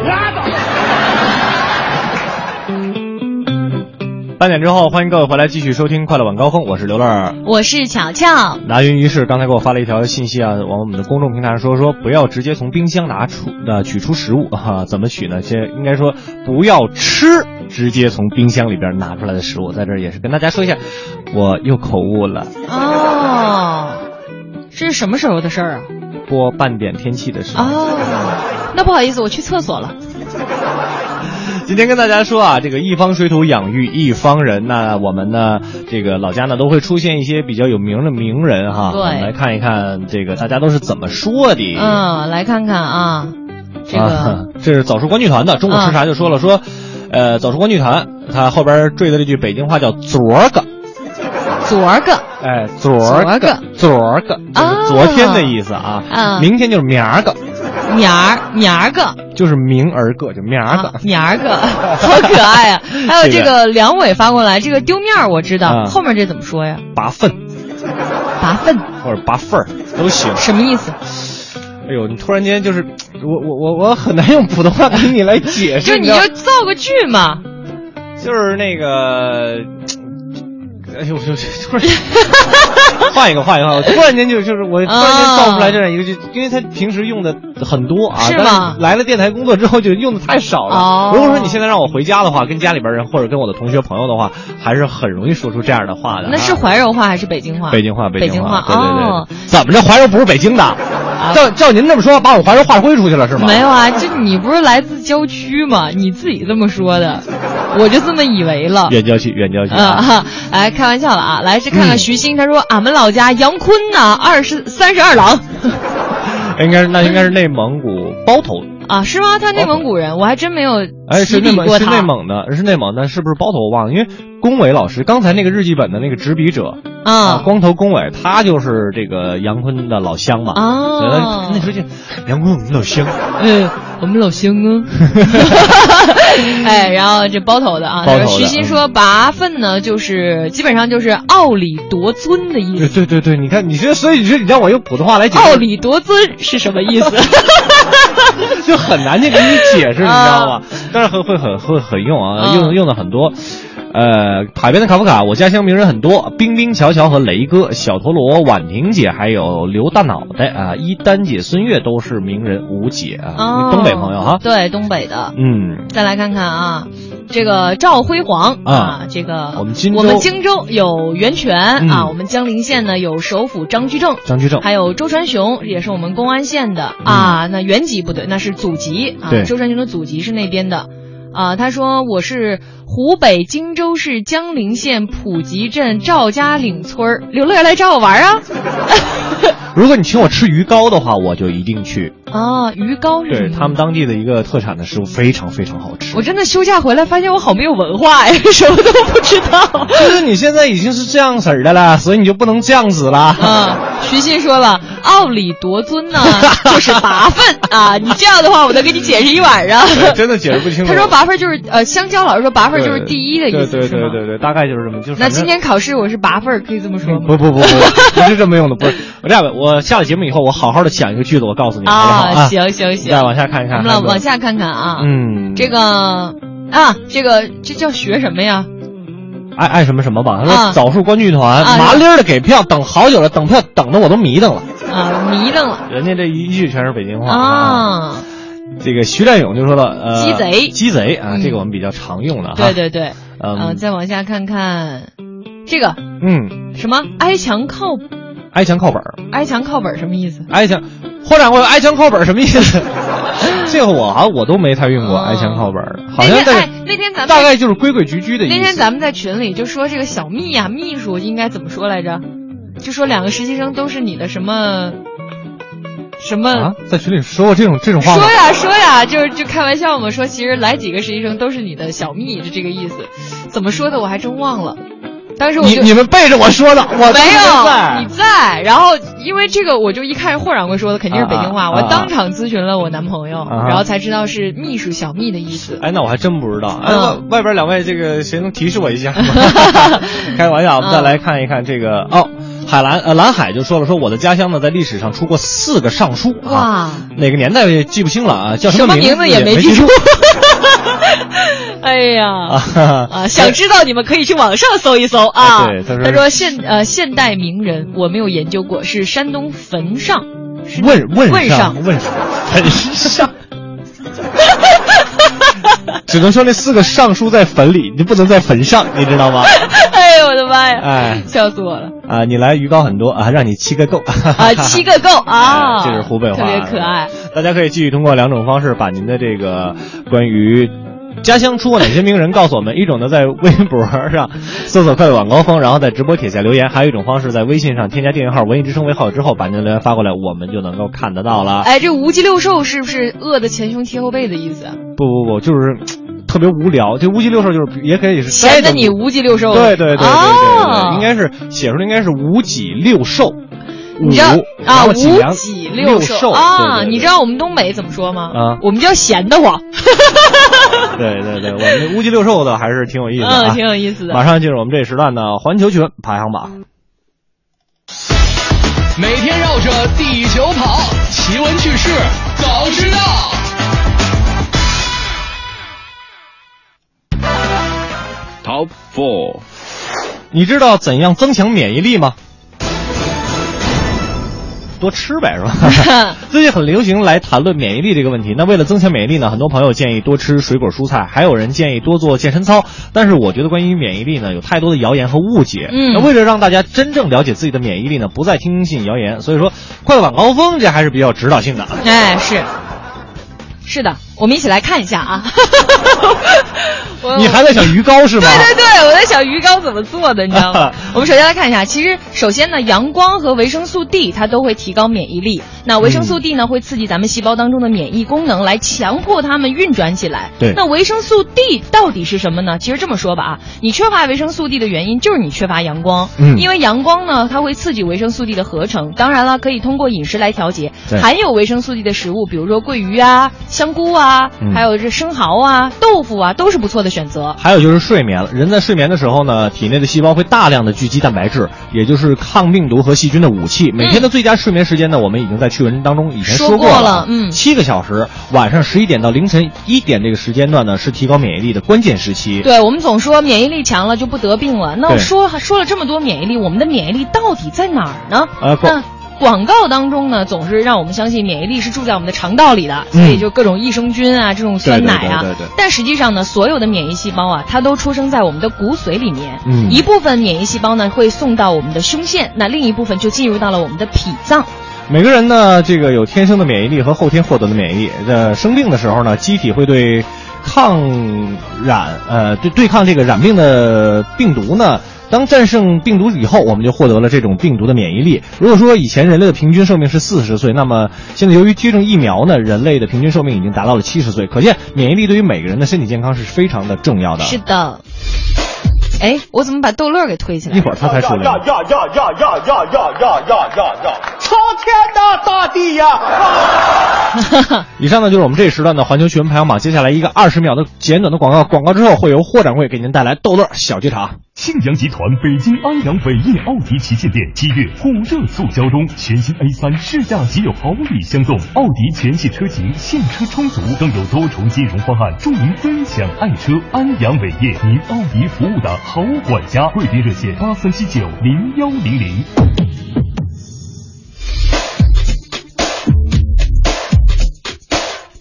八点之后，欢迎各位回来继续收听《快乐晚高峰》，我是刘乐，我是巧巧。拿云于是刚才给我发了一条信息啊，往我们的公众平台上说说不要直接从冰箱拿出呃取出食物哈、怎么取呢？这应该说不要吃直接从冰箱里边拿出来的食物，在这儿也是跟大家说一下，我又口误了。哦，这是什么时候的事儿啊？播半点天气的时候。哦，那不好意思，我去厕所了。今天跟大家说啊，这个一方水土养育一方人。那我们呢，这个老家呢都会出现一些比较有名的名人哈。对我们来看一看这个大家都是怎么说的。嗯，来看看啊，这个、啊，这是早熟观剧团的。中午吃啥就说了说，呃，早熟观剧团，他后边缀的这句北京话叫“昨儿个”，昨儿个，哎，昨儿个，昨儿个，就是昨天的意思啊。啊明天就是明儿个，明儿明儿个。就是明儿个，就明儿个。明儿个，好可爱啊！还有这个梁伟发过来，这个丢面儿我知道，啊后面这怎么说呀？拔粪拔粪或者拔份儿都行。什么意思？哎呦，你突然间就是，我我我我很难用普通话给你来解释。就你就造个句嘛。就是那个，哎呦，我就突然换一个换一个，我突然间就就是我突然间造不出来这样一个，就因为他平时用的很多啊，是吗但是来了电台工作之后就用的太少了。哦如果说你现在让我回家的话，跟家里边人或者跟我的同学朋友的话，还是很容易说出这样的话的啊。那是怀柔话还是北京话？北京话，北京北话对对对。哦。怎么着，怀柔不是北京的？照照您这么说，把我怀柔划归出去了是吗？没有啊，这你不是来自郊区吗？你自己这么说的，我就这么以为了。远郊区，远郊区啊，哈，来开玩笑了啊！来，这看看徐鑫，他说俺们老家杨坤呢，二十三十二郎 应该是那应该是内蒙古包头。啊，是吗？他内蒙古人，我还真没有哎，是内蒙是内蒙的，是内蒙的，是不是包头我忘了？因为龚伟老师刚才那个日记本的那个执笔者啊，光头龚伟，他就是这个杨坤的老乡嘛。哦所以他那时候就杨坤我们老乡，嗯，我们老乡啊。哎，然后这包头的啊，包头的徐鑫说拔粪呢，就是基本上就是傲里夺尊的意思。对对对，你看，你说，所以你说你让我用普通话来解释，傲里夺尊是什么意思？就很难去给你解释，你知道吗？但是会会很会很用啊，嗯用用的很多。呃，海边的卡夫卡，我家乡名人很多，冰冰、乔乔和雷哥、小陀螺、婉婷姐，还有刘大脑袋啊，一丹姐、孙悦都是名人吴姐啊，哦东北朋友哈。对，东北的。嗯，再来看看啊，这个赵辉煌啊这个我们荆州我们荆州有袁泉、嗯啊，我们江陵县呢有首府张居正，张居正还有周传雄，也是我们公安县的、啊。那原籍不对，那是祖籍啊。周传雄的祖籍是那边的。啊，他说我是湖北荆州市江陵县普吉镇赵家岭村儿刘乐来找我玩啊。如果你请我吃鱼糕的话，我就一定去。啊，鱼糕是？对他们当地的一个特产的食物，非常非常好吃。我真的休假回来发现我好没有文化呀，什么都不知道。就是你现在已经是这样式儿的了，所以你就不能这样子了。啊，徐鑫说了，奥里夺尊呢，就是拔粪啊。你这样的话，我能给你解释一晚上。真的解释不清楚。他说拔粪就是呃，香蕉老师说拔粪就是第一的意思，对对对对对，大概就是这么。就是那今天考试我是拔粪，可以这么说吗？不不不不，不是这么用的，不是。我这样吧，我下了节目以后，我好好的想一个句子，我告诉你？啊，行行行，再往下看一看。我们来往下看看啊。嗯，这个啊，这个这叫学什么呀？爱爱什么什么吧？他啊说枣树观剧团啊麻利儿的给票，等好久了，等票等的我都迷瞪了。啊，迷瞪了。人家这一句全是北京话啊。这个徐占勇就说了，呃，鸡贼，鸡贼啊，嗯这个我们比较常用的哈。对对对，嗯呃，再往下看看，这个，嗯，什么挨墙靠挨墙靠本儿，挨墙靠本什么意思？挨墙，霍掌柜挨墙靠本什么意思？这个我好像我都没太用过爱情靠本儿，好像在那天咱们大概就是规规矩矩的意思。那天咱们在群里就说这个小秘呀、秘书应该怎么说来着？就说两个实习生都是你的什么什么啊，在群里说过这种这种话吗？说呀说呀，就是就开玩笑嘛，说其实来几个实习生都是你的小蜜，就这个意思。怎么说的我还真忘了。当时我就你你们背着我说的，我没有你在。然后因为这个，我就一看霍掌柜说的肯定是北京话，啊啊我当场咨询了我男朋友，啊然后才知道是秘书小蜜的意思。哎，那我还真不知道。哎，嗯外外边两位这个谁能提示我一下吗？开个玩笑，我们再来看一看这个哦，海蓝呃蓝海就说了，说我的家乡呢在历史上出过四个尚书啊，哇，哪个年代记不清了啊，叫什么名字也没记住。哎呀啊啊！想知道你们可以去网上搜一搜啊。对，他说现呃现代名人我没有研究过，是山东坟上。问问问上问上。只能说那四个尚书在坟里，你不能在坟上，你知道吗？哎呦我的妈呀！哎，笑死我了！啊，你来鱼糕很多啊，让你七个够啊，七个够啊！这是湖北话，特别可爱。大家可以继续通过两种方式把您的这个关于。家乡出过哪些名人？告诉我们。一种呢，在微博上搜索“快乐晚高峰”，然后在直播帖下留言；还有一种方式，在微信上添加订阅号“文艺之声”为号之后，把您的留言发过来，我们就能够看得到了。哎，这无鸡六兽是不是饿的前胸贴后背的意思？不不不，就是特别无聊。这无鸡六兽就是也可以是闲的你无鸡六兽。对对对对对对，应该是写出来应该是无脊六兽。你知道啊，五脊六兽啊！你知道我们东北怎么说吗？啊，我们叫闲得慌。对对对，我们乌鸡六兽的还是挺有意思的，嗯，挺有意思的。马上进入我们这一时段的环球趣闻排行榜。每天绕着地球跑，奇闻趣事早知道。Top Four，你知道怎样增强免疫力吗？多吃呗，是吧？最近很流行来谈论免疫力这个问题。那为了增强免疫力呢，很多朋友建议多吃水果蔬菜，还有人建议多做健身操。但是我觉得关于免疫力呢，有太多的谣言和误解。嗯，那为了让大家真正了解自己的免疫力呢，不再听信谣言，所以说快晚高峰这还是比较指导性的。哎，是，是的。我们一起来看一下啊！你还在想鱼糕是吗？对对对，我在想鱼糕怎么做的，你知道吗？我们首先来看一下，其实首先呢，阳光和维生素 D 它都会提高免疫力。那维生素 D 呢，会刺激咱们细胞当中的免疫功能，来强迫它们运转起来。对。那维生素 D 到底是什么呢？其实这么说吧啊，你缺乏维生素 D 的原因就是你缺乏阳光。嗯。因为阳光呢，它会刺激维生素 D 的合成。当然了，可以通过饮食来调节。对。含有维生素 D 的食物，比如说桂鱼啊、香菇啊。还有这生蚝啊、豆腐啊，都是不错的选择。还有就是睡眠了，人在睡眠的时候呢，体内的细胞会大量的聚集蛋白质，也就是抗病毒和细菌的武器。每天的最佳睡眠时间呢，我们已经在趣闻当中以前说过了，嗯，七个小时，晚上十一点到凌晨一点这个时间段呢，是提高免疫力的关键时期。对我们总说免疫力强了就不得病了，那说说了这么多免疫力，我们的免疫力到底在哪儿呢？呃，那。广告当中呢，总是让我们相信免疫力是住在我们的肠道里的，所以就各种益生菌啊，这种酸奶啊。对对对。但实际上呢，所有的免疫细胞啊，它都出生在我们的骨髓里面。嗯。一部分免疫细胞呢会送到我们的胸腺，那另一部分就进入到了我们的脾脏。每个人呢，这个有天生的免疫力和后天获得的免疫力。呃，生病的时候呢，机体会对抗染呃对对抗这个染病的病毒呢。当战胜病毒以后，我们就获得了这种病毒的免疫力。如果说以前人类的平均寿命是四十岁，那么现在由于接种疫苗呢，人类的平均寿命已经达到了七十岁。可见免疫力对于每个人的身体健康是非常的重要的。是的。哎，我怎么把逗乐给推起来？一会儿他才出来。呀呀呀呀呀呀呀呀呀呀呀！苍天呐，大地呀！以上呢就是我们这一时段的环球趣闻排行榜。接下来一个二十秒的简短的广告，广告之后会由霍掌柜给您带来逗乐小剧场。庆阳集团北京安阳伟业奥迪旗舰店七月火热促销中，全新 A 三试驾即有好礼相送，奥迪全系车型现车充足，更有多重金融方案助您分享爱车。安阳伟业，您奥迪服务的好管家，贵宾热线八三七九零幺零零。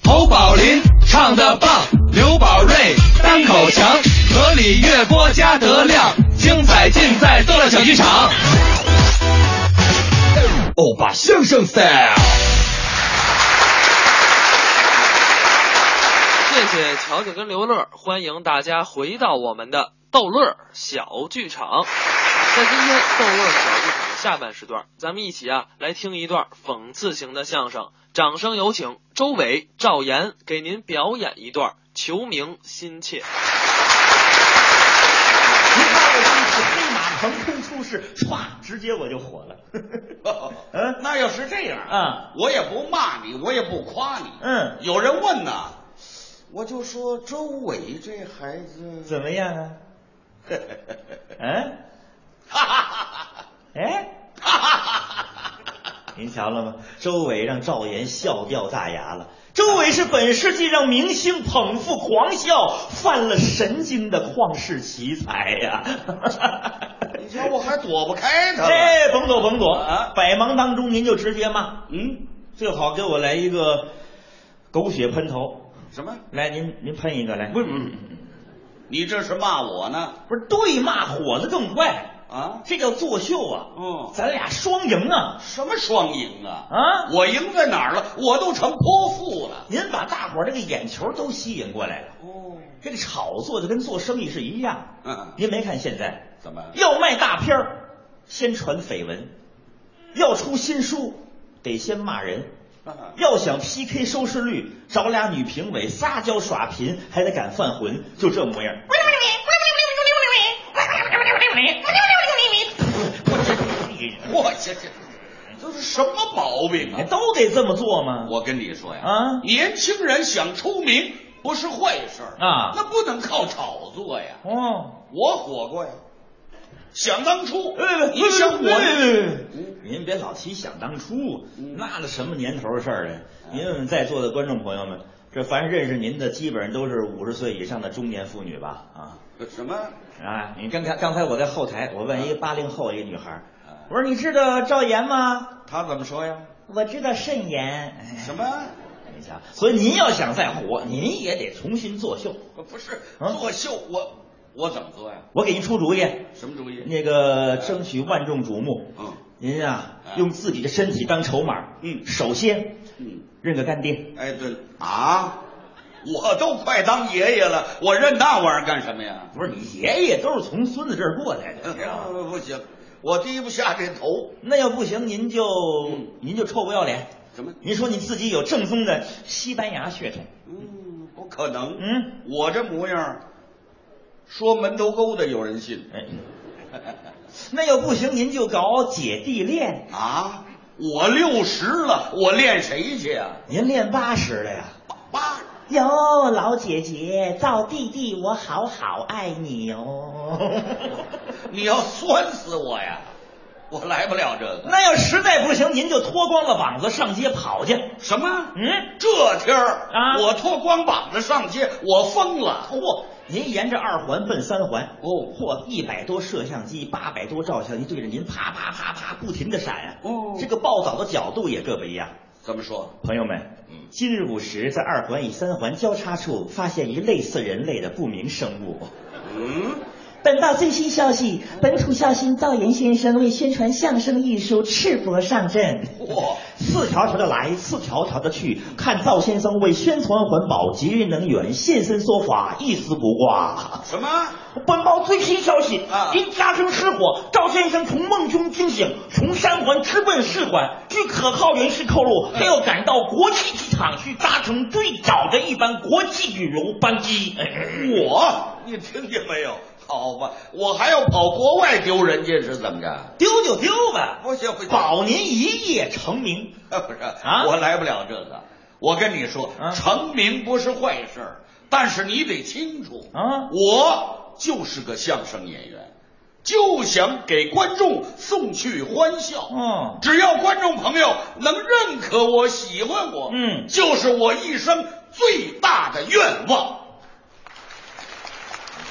侯宝林唱的棒，刘宝瑞单口强，河里月波加德亮，精彩尽在逗乐小剧场。欧巴相声 style。谢谢乔乔跟刘乐，欢迎大家回到我们的逗乐小剧场。在今天逗乐小剧场的下半时段，咱们一起啊来听一段讽刺型的相声。掌声有请周伟、赵岩给您表演一段《求名心切》。你看我这次黑马横空出世，歘，直接我就火了。嗯，那要是这样啊，我也不骂你，我也不夸你。嗯，有人问呢，我就说周伟这孩子怎么样啊？嗯，哈哈哈哈！哎，您瞧了吗？周伟让赵岩笑掉大牙了。周伟是本世纪让明星捧腹狂笑、犯了神经的旷世奇才呀！你瞧我还躲不开他。哎，甭躲甭躲啊！百忙当中您就直接骂，嗯，最好给我来一个狗血喷头。什么？来，您您喷一个来。不是不是，你这是骂我呢？不是对骂火的更快。啊，这叫作秀啊！嗯，咱俩双赢啊！什么双赢啊？啊，我赢在哪儿了？我都成泼妇了。您把大伙儿这个眼球都吸引过来了。哦，这个炒作就跟做生意是一样。嗯，您没看现在怎么要卖大片儿，先传绯闻；要出新书，得先骂人；要想 PK 收视率，找俩女评委撒娇耍贫，还得敢犯浑，就这模样。我这这，这是什么毛病啊？都得这么做吗？我跟你说呀，啊，年轻人想出名不是坏事啊，那不能靠炒作呀。哦，我火过呀。想当初，你想我，您别老提想当初，那都什么年头的事儿了？您问问在座的观众朋友们，这凡认识您的，基本上都是五十岁以上的中年妇女吧？啊，什么？啊，你刚才刚才我在后台，我问一个八零后一个女孩，我说你知道赵岩吗？他怎么说呀？我知道慎言。什么？所以您要想再火，您也得重新作秀。不是作秀，我我怎么做呀？我给您出主意。什么主意？那个争取万众瞩目。嗯，您呀，用自己的身体当筹码。嗯，首先，嗯，认个干爹。哎，对了啊。我都快当爷爷了，我认那玩意儿干什么呀？不是你爷爷都是从孙子这儿过来的？不行，我低不下这头。那要不行，您就、嗯、您就臭不要脸。怎么？您说你自己有正宗的西班牙血统？嗯，不可能。嗯，我这模样，说门头沟的有人信。哎，那要不行，您就搞姐弟恋啊！我六十了，我练谁去呀、啊？您练八十了呀？八。哟，老姐姐，赵弟弟，我好好爱你哦！你要酸死我呀！我来不了这个。那要实在不行，您就脱光了膀子上街跑去。什么？嗯，这天儿啊，我脱光膀子上街，我疯了！嚯！您沿着二环奔三环，哦，嚯，一百多摄像机，八百多照相机对着您啪啪啪啪不停的闪啊！哦，这个报道的角度也各不一样。怎么说？朋友们，嗯，今日午时，在二环与三环交叉处发现一类似人类的不明生物。嗯，本报最新消息：本土孝星赵岩先生为宣传相声艺术赤膊上阵。哇，四条条的来，四条条的去，看赵先生为宣传环保、节约能源现身说法，一丝不挂。什么？本报最新消息啊！因家中失火，赵先生从梦中惊醒，从三环直奔四环。据可靠人士透露，他要赶到国际机场去搭乘最早的一班国际旅游班机。我，你听见没有？好吧，我还要跑国外丢人家是怎么着？丢就丢吧，不行，保您一夜成名。不是啊，我来不了这个。我跟你说，啊、成名不是坏事，但是你得清楚啊，我就是个相声演员，就想给观众送去欢笑。嗯，只要观众朋友能认可我、喜欢我，嗯，就是我一生最大的愿望。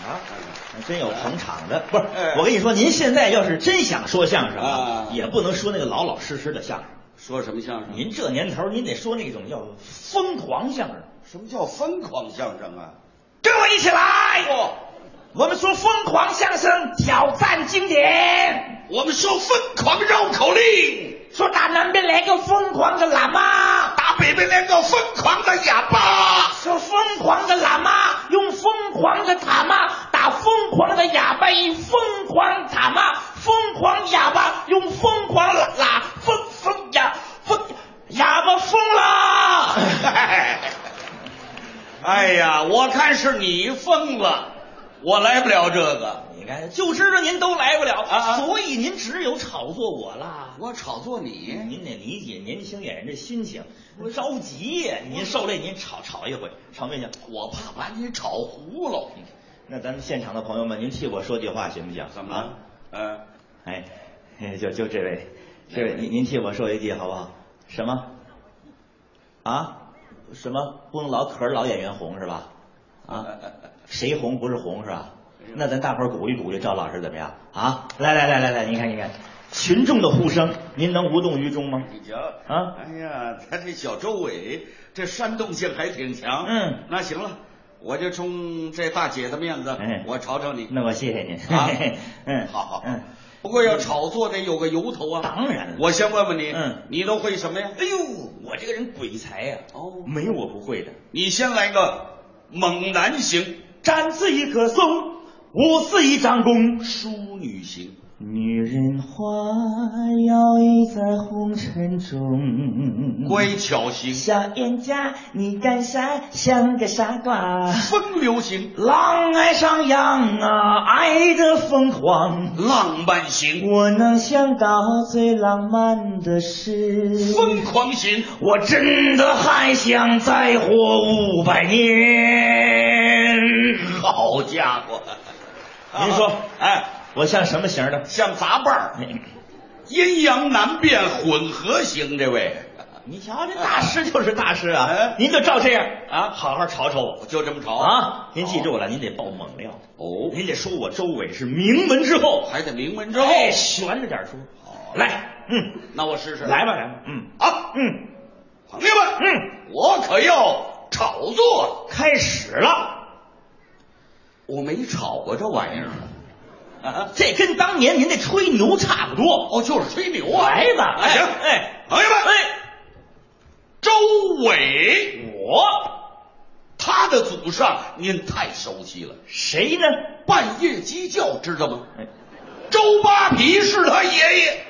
啊，还真有捧场的，不是？我跟你说，您现在要是真想说相声啊，也不能说那个老老实实的相声。说什么相声？您这年头，您得说那种叫疯狂相声。什么叫疯狂相声啊？跟我一起来！哦、我们说疯狂相声，挑战经典。我们说疯狂绕口令。说打南边来个疯狂的喇嘛，打北边来个疯狂的哑巴。说疯狂的喇嘛用疯狂的塔嘛打疯狂的哑巴，以疯狂塔嘛，疯狂哑巴用疯狂喇喇疯疯哑疯哑巴疯了。哎呀，我看是你疯了，我来不了这个。你看，就知道您都来不了啊，所以您只有炒作我啦。我炒作你，您得理解年轻演员这心情，我着急呀。您受累，您炒炒一回，炒没行？我怕把你炒糊了。那咱们现场的朋友们，您替我说句话行不行？怎么了？嗯，哎，就就这位，这位，您您替我说一句好不好？什么？啊？什么不能老可是老演员红是吧？啊？谁红不是红是吧？那咱大伙儿鼓励鼓励赵老师怎么样？啊？来来来来来，您看您看，群众的呼声，您能无动于衷吗？你瞧啊，哎呀，他这小周伟这煽动性还挺强。嗯，那行了，我就冲这大姐的面子，嗯我吵吵你。那我谢谢您。啊 嗯，好好，嗯，不过要炒作得有个由头啊。当然了我先问问你，嗯，你都会什么呀？哎呦，我这个人鬼才呀、哦，没有我不会的。你先来个猛男型，站姿一棵松，舞似一张弓。淑女型，女人花摇曳在红尘中，乖巧型，小冤家，你干啥像个傻瓜？风流型，狼爱上羊啊，爱的疯狂。浪漫型，我能想到最浪漫的事，疯狂型，我真的还想再活五百年。好家伙！您说，哎，我像什么型的？像杂瓣儿，阴阳难辨混合型，这位。你瞧，这大师就是大师啊！哎。您就照这样。啊。好好炒炒我。就这么炒啊！您记住了，您得爆猛料。哦，您得说我周伟是名门之后，还得名门之后，哎，悬着点说。好来，嗯，那我试试。来吧，来吧，嗯。啊，嗯，朋友们，嗯，我可要炒作，开始了。我没炒过这玩意儿。啊，这跟当年您那吹牛差不多。哦，就是吹牛啊！来吧，哎行，哎，朋友们，哎，周伟，我他的祖上您太熟悉了，谁呢？半夜鸡叫知道吗？哎周扒皮是他爷爷。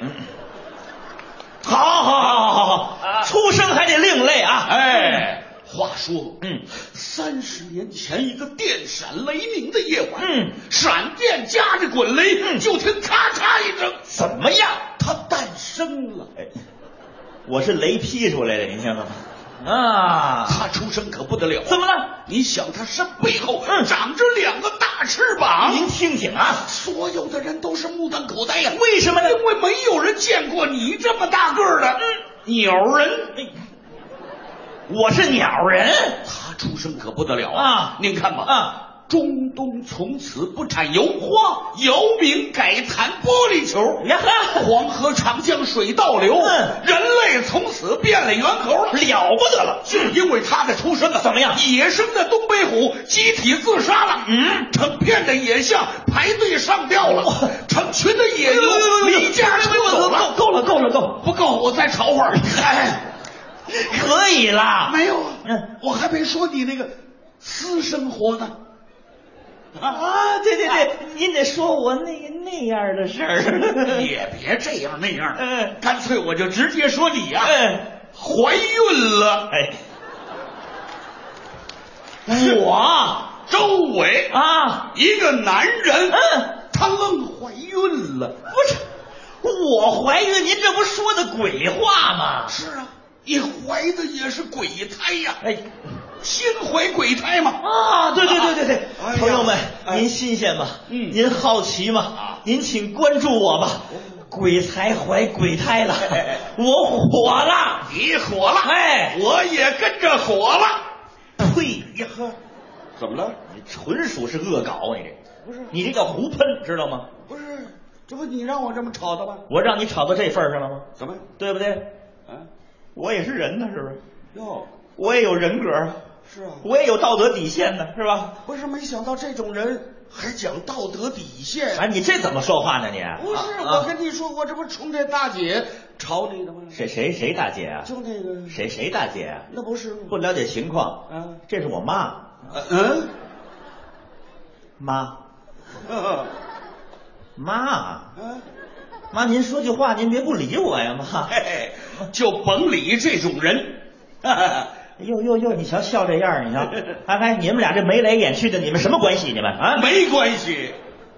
好好好好好好，出生还得另类啊！哎，话说，嗯，三十年前一个电闪雷鸣的夜晚，嗯，闪电夹着滚雷，嗯就听咔嚓一声，怎么样？他诞生了。哎，我是雷劈出来的，你听到吗？啊，他出生可不得了，怎么了？你想他身背后嗯长着两个大翅膀，您听听啊，所有的人都是目瞪口呆呀、为什么呢？因为没有人见过你这么大个儿的。嗯，鸟人，哎我是鸟人。他出生可不得了啊您看吧，啊！中东从此不产油，嚯，姚明改弹玻璃球，呀。哈，黄河长江水倒流，嗯。人类从此变了猿猴了，了不得了！就因为他的出生啊，怎么样？野生的东北虎集体自杀了，嗯，成片的野象排队上吊了，成群的野牛离家出走了，够了，够了，够了，不够，我再炒会儿。哎，可以啦。没有啊，嗯，我还没说你那个私生活呢。啊，对对对，您得说我那那样的事儿。也别这样那样，嗯干脆我就直接说你呀、嗯，怀孕了。哎，我周伟啊，一个男人，嗯，他愣怀孕了。不是我怀孕，您这不说的鬼话吗？是啊，你怀的也是鬼胎呀、哎。心怀鬼胎嘛！啊，对对对对对，哎朋友们，哎您新鲜吗？嗯您好奇吗？啊您请关注我吧。鬼才怀鬼胎了我火了，你火了，哎，我也跟着火了。呸呀呵，怎么了？你纯属是恶搞，你这不是你这叫胡喷，知道吗？不是，这不你让我这么吵的吗？我让你吵到这份上了吗？怎么？对不对？啊？我也是人呢，是不是？哟，我也有人格啊，是啊，我也有道德底线呢，是吧？不是没想到这种人还讲道德底线。哎，你这怎么说话呢？你不是，啊我跟你说，我这不冲这大姐吵你的吗？谁谁谁大姐啊？就那个，谁谁大姐啊？那不是吗不了解情况，啊？这是我妈，呃嗯，妈嗯妈嗯，妈，您说句话，您别不理我呀，妈。嘿嘿，就甭理这种人。哟哟哟，你瞧笑这样，你瞧，哎哎，你们俩这眉来眼去的，你们什么关系？你们啊？没关系，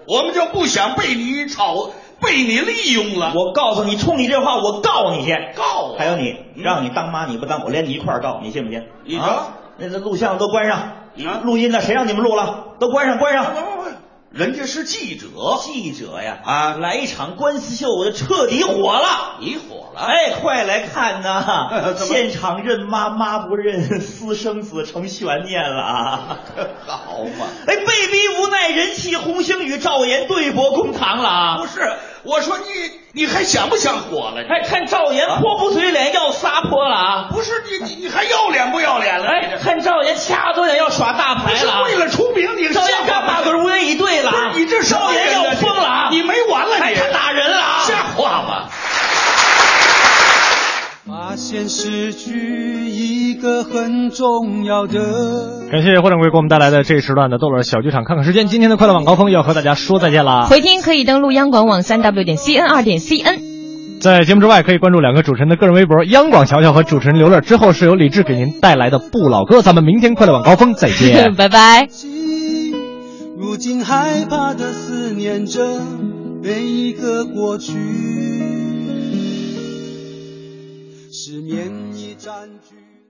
我们就不想被你炒，被你利用了。我告诉你，冲你这话，我告你去。告我还有你，让你当妈你不当，我连你一块儿告，你信不信？啊，那那录像都关上，啊录音呢，谁让你们录了？都关上，关上。人家是记者，记者呀，啊，来一场官司秀，我就彻底火了。你火了？哎，快来看呐！现场认妈妈不认，私生子成悬念了啊！好嘛！哎，被逼无奈，人气红星与赵岩对簿公堂了啊！不是，我说你你还想不想火了？哎，看赵岩泼不嘴脸要撒泼了啊！不是你你你还要脸不要脸了？哎，看赵岩掐着脸要耍大牌了，为了出名，你赵岩干把子无言以对了，你这赵岩要疯了啊！你没完了，你他打人了，瞎话吗？发现失去一个很重要的。感谢霍掌柜给我们带来的这一时段的逗乐小剧场。看看时间，今天的快乐晚高峰要和大家说再见啦。回听可以登录央广网三 w 点 cn 二点 cn。在节目之外，可以关注两个主持人的个人微博：央广乔乔和主持人刘乐。之后是由李志给您带来的不老歌。咱们明天快乐晚高峰再见，拜拜。如今害怕的思念着每一个过去。失眠已占据。